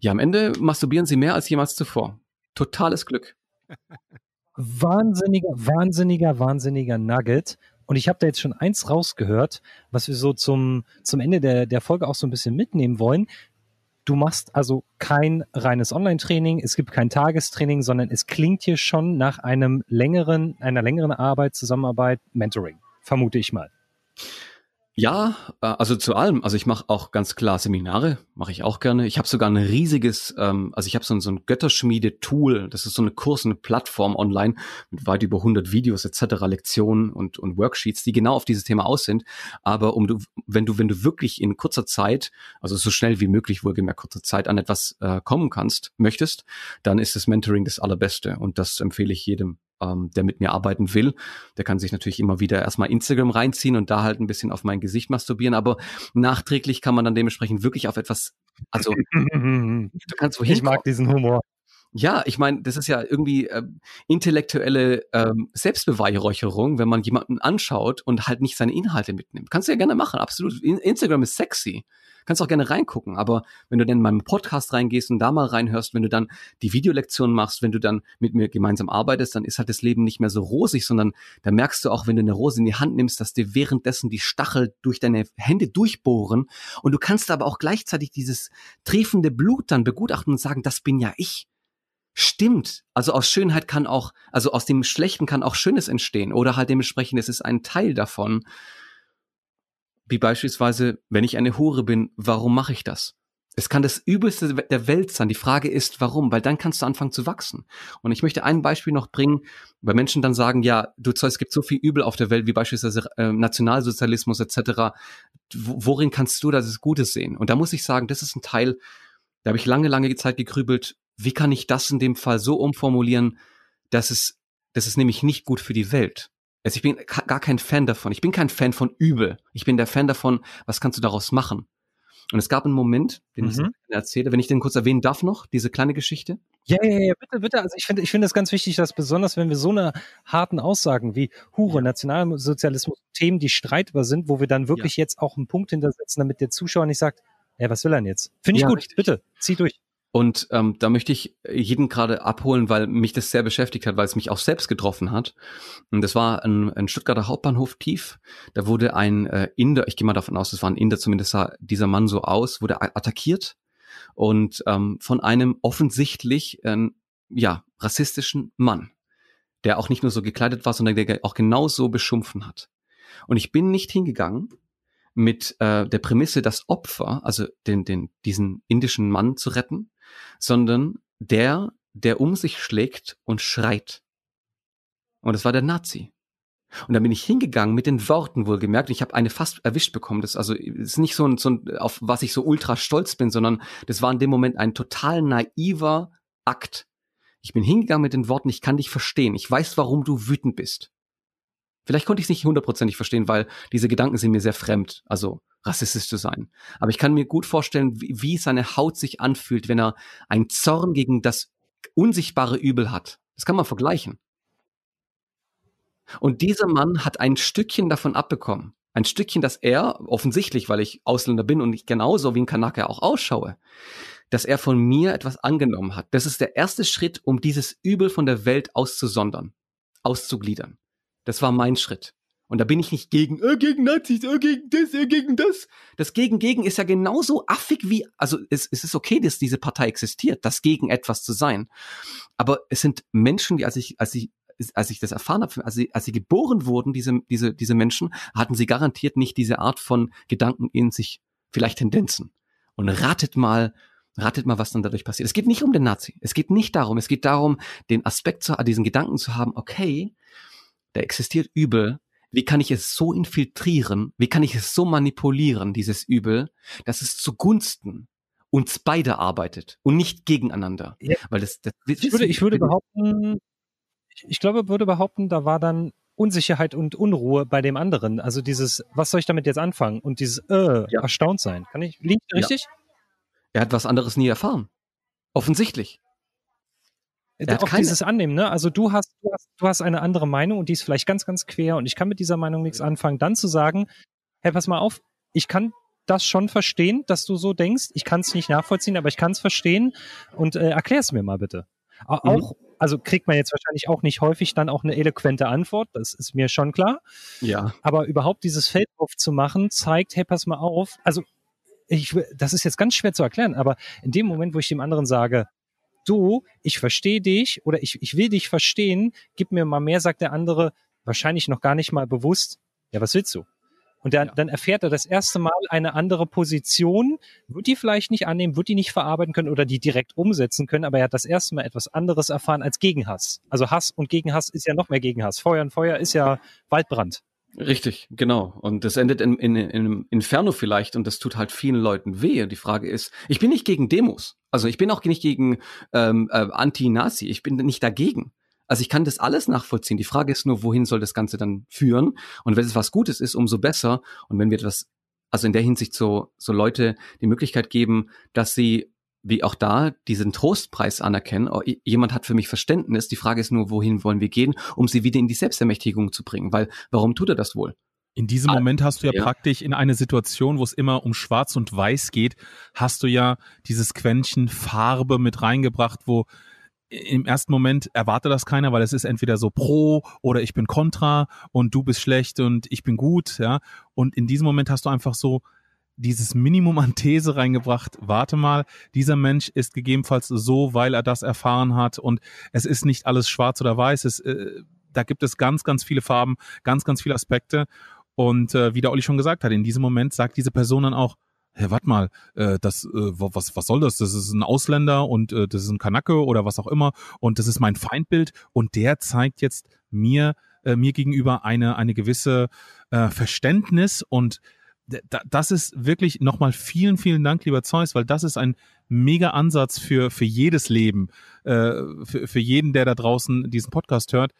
ja, am Ende masturbieren sie mehr als jemals zuvor. Totales Glück. (laughs) Wahnsinniger, wahnsinniger, wahnsinniger Nugget. Und ich habe da jetzt schon eins rausgehört, was wir so zum, zum Ende der, der Folge auch so ein bisschen mitnehmen wollen. Du machst also kein reines Online-Training, es gibt kein Tagestraining, sondern es klingt hier schon nach einem längeren, einer längeren Arbeit, Zusammenarbeit, Mentoring, vermute ich mal. Ja, äh, also zu allem. Also ich mache auch ganz klar Seminare, mache ich auch gerne. Ich habe sogar ein riesiges, ähm, also ich habe so ein, so ein Götterschmiede-Tool. Das ist so eine Kurs, eine Plattform online mit weit über 100 Videos etc., Lektionen und, und Worksheets, die genau auf dieses Thema aus sind. Aber um du, wenn du, wenn du wirklich in kurzer Zeit, also so schnell wie möglich wohlgemerkt kurzer Zeit an etwas äh, kommen kannst, möchtest, dann ist das Mentoring das allerbeste und das empfehle ich jedem ähm, der mit mir arbeiten will, der kann sich natürlich immer wieder erstmal Instagram reinziehen und da halt ein bisschen auf mein Gesicht masturbieren, aber nachträglich kann man dann dementsprechend wirklich auf etwas, also (laughs) du kannst wohin. Ich mag diesen Humor. Ja, ich meine, das ist ja irgendwie äh, intellektuelle ähm, Selbstbeweihräucherung, wenn man jemanden anschaut und halt nicht seine Inhalte mitnimmt. Kannst du ja gerne machen, absolut. Instagram ist sexy. Kannst auch gerne reingucken, aber wenn du dann in meinen Podcast reingehst und da mal reinhörst, wenn du dann die Videolektion machst, wenn du dann mit mir gemeinsam arbeitest, dann ist halt das Leben nicht mehr so rosig, sondern da merkst du auch, wenn du eine Rose in die Hand nimmst, dass dir währenddessen die Stachel durch deine Hände durchbohren und du kannst aber auch gleichzeitig dieses triefende Blut dann begutachten und sagen, das bin ja ich. Stimmt. Also aus Schönheit kann auch, also aus dem Schlechten kann auch Schönes entstehen oder halt dementsprechend, es ist ein Teil davon. Wie beispielsweise, wenn ich eine Hure bin, warum mache ich das? Es kann das Übelste der Welt sein. Die Frage ist, warum? Weil dann kannst du anfangen zu wachsen. Und ich möchte ein Beispiel noch bringen, weil Menschen dann sagen, ja, du Zeug, es gibt so viel Übel auf der Welt, wie beispielsweise äh, Nationalsozialismus etc. Worin kannst du das Gutes sehen? Und da muss ich sagen, das ist ein Teil, da habe ich lange, lange Zeit gegrübelt, wie kann ich das in dem Fall so umformulieren, dass es, dass es nämlich nicht gut für die Welt. Also ich bin gar kein Fan davon. Ich bin kein Fan von Übel. Ich bin der Fan davon, was kannst du daraus machen? Und es gab einen Moment, den mhm. ich erzähle, wenn ich den kurz erwähnen darf noch, diese kleine Geschichte. Ja, ja, ja, bitte, bitte. Also ich finde, ich finde es ganz wichtig, dass besonders wenn wir so eine harten Aussagen wie Hure. Nationalsozialismus, Themen, die streitbar sind, wo wir dann wirklich ja. jetzt auch einen Punkt hintersetzen, damit der Zuschauer nicht sagt, ja, was will er denn jetzt? Finde ich ja, gut, richtig. bitte, zieh durch. Und ähm, da möchte ich jeden gerade abholen, weil mich das sehr beschäftigt hat, weil es mich auch selbst getroffen hat. Und das war ein, ein Stuttgarter Hauptbahnhof tief. Da wurde ein äh, Inder, ich gehe mal davon aus, das war ein Inder, zumindest sah dieser Mann so aus, wurde attackiert und ähm, von einem offensichtlich äh, ja rassistischen Mann, der auch nicht nur so gekleidet war, sondern der auch genauso beschumpfen hat. Und ich bin nicht hingegangen mit äh, der Prämisse, das Opfer, also den, den, diesen indischen Mann zu retten, sondern der, der um sich schlägt und schreit. Und das war der Nazi. Und dann bin ich hingegangen mit den Worten wohlgemerkt. Ich habe eine fast erwischt bekommen. Das also ist nicht so ein, so ein, auf was ich so ultra stolz bin, sondern das war in dem Moment ein total naiver Akt. Ich bin hingegangen mit den Worten, ich kann dich verstehen. Ich weiß, warum du wütend bist. Vielleicht konnte ich es nicht hundertprozentig verstehen, weil diese Gedanken sind mir sehr fremd, also rassistisch zu sein. Aber ich kann mir gut vorstellen, wie, wie seine Haut sich anfühlt, wenn er einen Zorn gegen das unsichtbare Übel hat. Das kann man vergleichen. Und dieser Mann hat ein Stückchen davon abbekommen. Ein Stückchen, das er, offensichtlich, weil ich Ausländer bin und ich genauso wie ein Kanake auch ausschaue, dass er von mir etwas angenommen hat. Das ist der erste Schritt, um dieses Übel von der Welt auszusondern, auszugliedern. Das war mein Schritt. Und da bin ich nicht gegen, äh, gegen Nazis, äh, gegen das, äh, gegen das. Das Gegen gegen ist ja genauso affig wie, also es, es ist okay, dass diese Partei existiert, das gegen etwas zu sein. Aber es sind Menschen, die, als ich, als ich als ich das erfahren habe, als sie, als sie geboren wurden, diese, diese, diese Menschen, hatten sie garantiert nicht diese Art von Gedanken in sich, vielleicht Tendenzen. Und ratet mal, ratet mal, was dann dadurch passiert. Es geht nicht um den Nazi. Es geht nicht darum. Es geht darum, den Aspekt zu, diesen Gedanken zu haben, okay, da existiert Übel. Wie kann ich es so infiltrieren? Wie kann ich es so manipulieren, dieses Übel, dass es zugunsten uns beide arbeitet und nicht gegeneinander? Ja. Weil das, das, ich würde, ich würde behaupten, ich glaube, würde behaupten, da war dann Unsicherheit und Unruhe bei dem anderen. Also dieses, was soll ich damit jetzt anfangen? Und dieses äh, ja. erstaunt sein. Kann ich, liegt richtig? Ja. Er hat was anderes nie erfahren. Offensichtlich. Er auch dieses Annehmen, ne? Also du hast, du hast, du hast eine andere Meinung und die ist vielleicht ganz, ganz quer und ich kann mit dieser Meinung nichts anfangen. Dann zu sagen, hey, pass mal auf, ich kann das schon verstehen, dass du so denkst. Ich kann es nicht nachvollziehen, aber ich kann es verstehen und äh, erklär es mir mal bitte. Mhm. Auch, mhm also kriegt man jetzt wahrscheinlich auch nicht häufig dann auch eine eloquente Antwort, das ist mir schon klar. Ja. Aber überhaupt dieses Feld aufzumachen, zeigt, hey, pass mal auf. Also ich, das ist jetzt ganz schwer zu erklären, aber in dem Moment, wo ich dem anderen sage, du, ich verstehe dich oder ich, ich will dich verstehen, gib mir mal mehr, sagt der andere, wahrscheinlich noch gar nicht mal bewusst, ja, was willst du? Und dann, ja. dann erfährt er das erste Mal eine andere Position, wird die vielleicht nicht annehmen, wird die nicht verarbeiten können oder die direkt umsetzen können, aber er hat das erste Mal etwas anderes erfahren als Gegenhass. Also Hass und Gegenhass ist ja noch mehr Gegenhass. Feuer und Feuer ist ja Waldbrand. Richtig, genau. Und das endet in, in, in einem Inferno vielleicht und das tut halt vielen Leuten weh. Die Frage ist, ich bin nicht gegen Demos. Also ich bin auch nicht gegen ähm, äh, Anti-Nazi. Ich bin nicht dagegen. Also ich kann das alles nachvollziehen. Die Frage ist nur, wohin soll das Ganze dann führen? Und wenn es was Gutes ist, umso besser. Und wenn wir etwas, also in der Hinsicht so, so Leute die Möglichkeit geben, dass sie wie auch da diesen Trostpreis anerkennen. Oh, jemand hat für mich Verständnis. Die Frage ist nur, wohin wollen wir gehen, um sie wieder in die Selbstermächtigung zu bringen? Weil warum tut er das wohl? In diesem ah, Moment hast du ja, ja, praktisch in eine Situation, wo es immer um Schwarz und Weiß geht, hast du ja dieses Quäntchen Farbe mit reingebracht, wo im ersten Moment erwartet das keiner, weil es ist entweder so pro oder ich bin kontra und du bist schlecht und ich bin gut, ja. Und in diesem Moment hast du einfach so dieses Minimum an These reingebracht. Warte mal, dieser Mensch ist gegebenenfalls so, weil er das erfahren hat und es ist nicht alles schwarz oder weiß. Es, äh, da gibt es ganz, ganz viele Farben, ganz, ganz viele Aspekte. Und äh, wie der Olli schon gesagt hat, in diesem Moment sagt diese Person dann auch, hey, warte mal, äh, das, äh, was, was soll das? Das ist ein Ausländer und äh, das ist ein Kanacke oder was auch immer und das ist mein Feindbild und der zeigt jetzt mir, äh, mir gegenüber eine, eine gewisse äh, Verständnis und das ist wirklich nochmal vielen, vielen Dank, lieber Zeus, weil das ist ein mega Ansatz für, für jedes Leben, äh, für, für jeden, der da draußen diesen Podcast hört,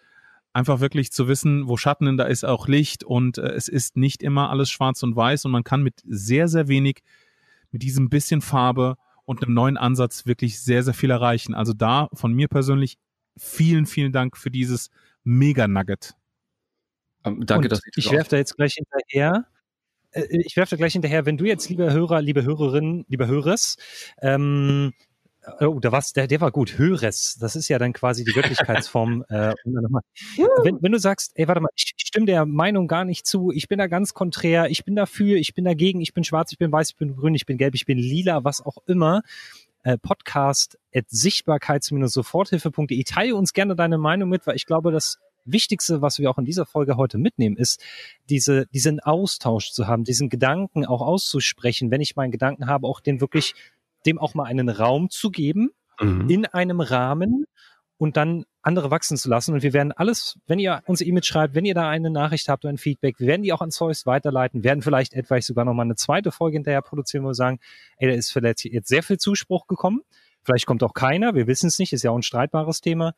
einfach wirklich zu wissen, wo Schatten, da ist auch Licht und äh, es ist nicht immer alles schwarz und weiß und man kann mit sehr, sehr wenig, mit diesem bisschen Farbe und einem neuen Ansatz wirklich sehr, sehr viel erreichen. Also da von mir persönlich vielen, vielen Dank für dieses Mega-Nugget. Ähm, danke, und dass ich. Ich werfe da jetzt gleich hinterher. Äh, ich werfe da gleich hinterher, wenn du jetzt, lieber Hörer, liebe Hörerin, lieber Hörers, ähm, Oh, da war's, der, der war gut. Höres, das ist ja dann quasi die Göttlichkeitsform. (laughs) äh, wenn, wenn du sagst, ey, warte mal, ich stimme der Meinung gar nicht zu, ich bin da ganz konträr, ich bin dafür, ich bin dagegen, ich bin schwarz, ich bin weiß, ich bin grün, ich bin gelb, ich bin lila, was auch immer. Äh, Podcast at sichtbarkeits-soforthilfe.de. Teile uns gerne deine Meinung mit, weil ich glaube, das Wichtigste, was wir auch in dieser Folge heute mitnehmen, ist, diese, diesen Austausch zu haben, diesen Gedanken auch auszusprechen, wenn ich meinen Gedanken habe, auch den wirklich dem auch mal einen Raum zu geben, mhm. in einem Rahmen und dann andere wachsen zu lassen. Und wir werden alles, wenn ihr uns E-Mail schreibt, wenn ihr da eine Nachricht habt oder ein Feedback, wir werden die auch an Zeus weiterleiten, werden vielleicht etwas sogar noch mal eine zweite Folge hinterher produzieren, wo wir sagen, ey, da ist vielleicht jetzt sehr viel Zuspruch gekommen. Vielleicht kommt auch keiner, wir wissen es nicht, ist ja auch ein streitbares Thema.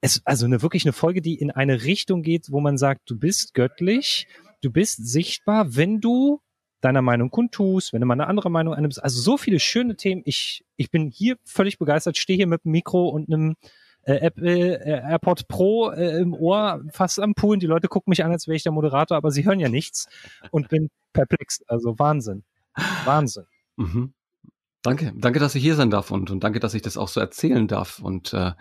Es, also eine wirklich eine Folge, die in eine Richtung geht, wo man sagt, du bist göttlich, du bist sichtbar, wenn du deiner Meinung kundtust, wenn du mal eine andere Meinung annimmst. Also so viele schöne Themen. Ich, ich bin hier völlig begeistert, stehe hier mit einem Mikro und einem äh, Apple äh, AirPod Pro äh, im Ohr fast am Pool. Die Leute gucken mich an, als wäre ich der Moderator, aber sie hören ja nichts und bin perplex. Also Wahnsinn. Wahnsinn. Mhm. Danke. Danke, dass ich hier sein darf und, und danke, dass ich das auch so erzählen darf. Und, äh,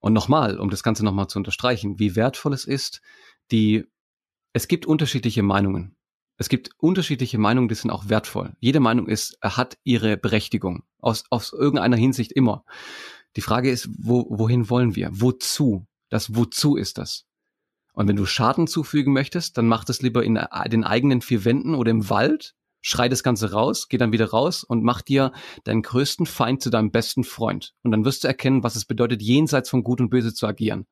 und nochmal, um das Ganze nochmal zu unterstreichen, wie wertvoll es ist, die, es gibt unterschiedliche Meinungen es gibt unterschiedliche Meinungen, die sind auch wertvoll. Jede Meinung ist, hat ihre Berechtigung. Aus, aus irgendeiner Hinsicht immer. Die Frage ist, wo, wohin wollen wir? Wozu? Das Wozu ist das? Und wenn du Schaden zufügen möchtest, dann mach das lieber in den eigenen vier Wänden oder im Wald, schrei das Ganze raus, geh dann wieder raus und mach dir deinen größten Feind zu deinem besten Freund. Und dann wirst du erkennen, was es bedeutet, jenseits von Gut und Böse zu agieren.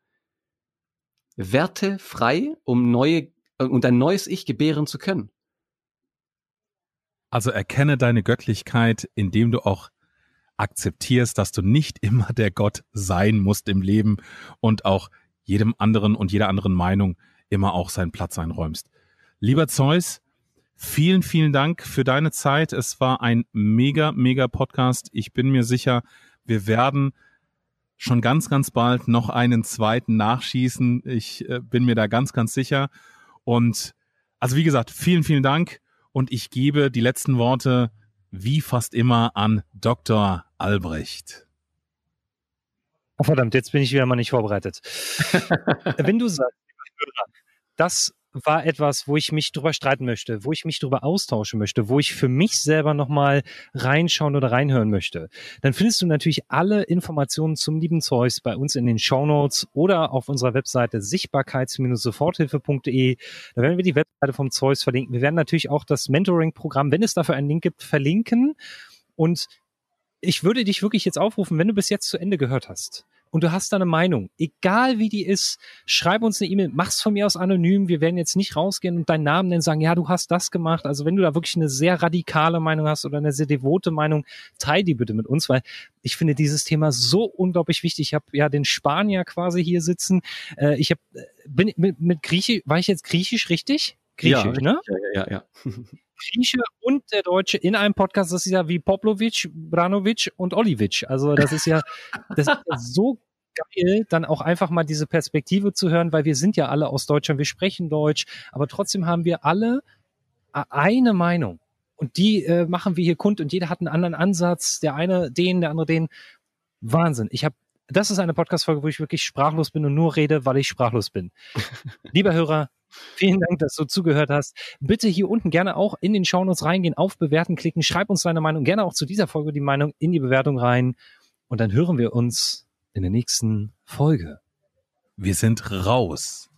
Werte frei, um neue, und ein neues Ich gebären zu können. Also erkenne deine Göttlichkeit, indem du auch akzeptierst, dass du nicht immer der Gott sein musst im Leben und auch jedem anderen und jeder anderen Meinung immer auch seinen Platz einräumst. Lieber Zeus, vielen, vielen Dank für deine Zeit. Es war ein mega, mega Podcast. Ich bin mir sicher, wir werden schon ganz, ganz bald noch einen zweiten nachschießen. Ich äh, bin mir da ganz, ganz sicher. Und also wie gesagt, vielen, vielen Dank. Und ich gebe die letzten Worte wie fast immer an Dr. Albrecht. Oh, verdammt, jetzt bin ich wieder mal nicht vorbereitet. (laughs) Wenn du sagst, das war etwas, wo ich mich drüber streiten möchte, wo ich mich drüber austauschen möchte, wo ich für mich selber nochmal reinschauen oder reinhören möchte, dann findest du natürlich alle Informationen zum lieben Zeus bei uns in den Show Notes oder auf unserer Webseite sichtbarkeits-soforthilfe.de. Da werden wir die Webseite vom Zeus verlinken. Wir werden natürlich auch das Mentoring-Programm, wenn es dafür einen Link gibt, verlinken. Und ich würde dich wirklich jetzt aufrufen, wenn du bis jetzt zu Ende gehört hast und du hast da eine Meinung, egal wie die ist, schreib uns eine E-Mail, mach's von mir aus anonym. Wir werden jetzt nicht rausgehen und deinen Namen nennen, sagen, ja, du hast das gemacht. Also wenn du da wirklich eine sehr radikale Meinung hast oder eine sehr devote Meinung, teil die bitte mit uns, weil ich finde dieses Thema so unglaublich wichtig. Ich habe ja den Spanier quasi hier sitzen. Äh, ich habe bin mit, mit Griechisch, war ich jetzt Griechisch richtig? Griechisch, ja, ne? Ja, ja, ja. (laughs) Grieche und der Deutsche in einem Podcast. Das ist ja wie Poplovic, Branovic und Olivic. Also das ist ja, das ist ja so geil, dann auch einfach mal diese Perspektive zu hören, weil wir sind ja alle aus Deutschland, wir sprechen Deutsch, aber trotzdem haben wir alle eine Meinung. Und die äh, machen wir hier kund und jeder hat einen anderen Ansatz. Der eine den, der andere den. Wahnsinn. Ich habe das ist eine Podcast-Folge, wo ich wirklich sprachlos bin und nur rede, weil ich sprachlos bin. (laughs) Lieber Hörer, Vielen Dank, dass du zugehört hast. Bitte hier unten gerne auch in den Shownotes reingehen, auf Bewerten klicken, schreib uns deine Meinung, gerne auch zu dieser Folge die Meinung in die Bewertung rein und dann hören wir uns in der nächsten Folge. Wir sind raus.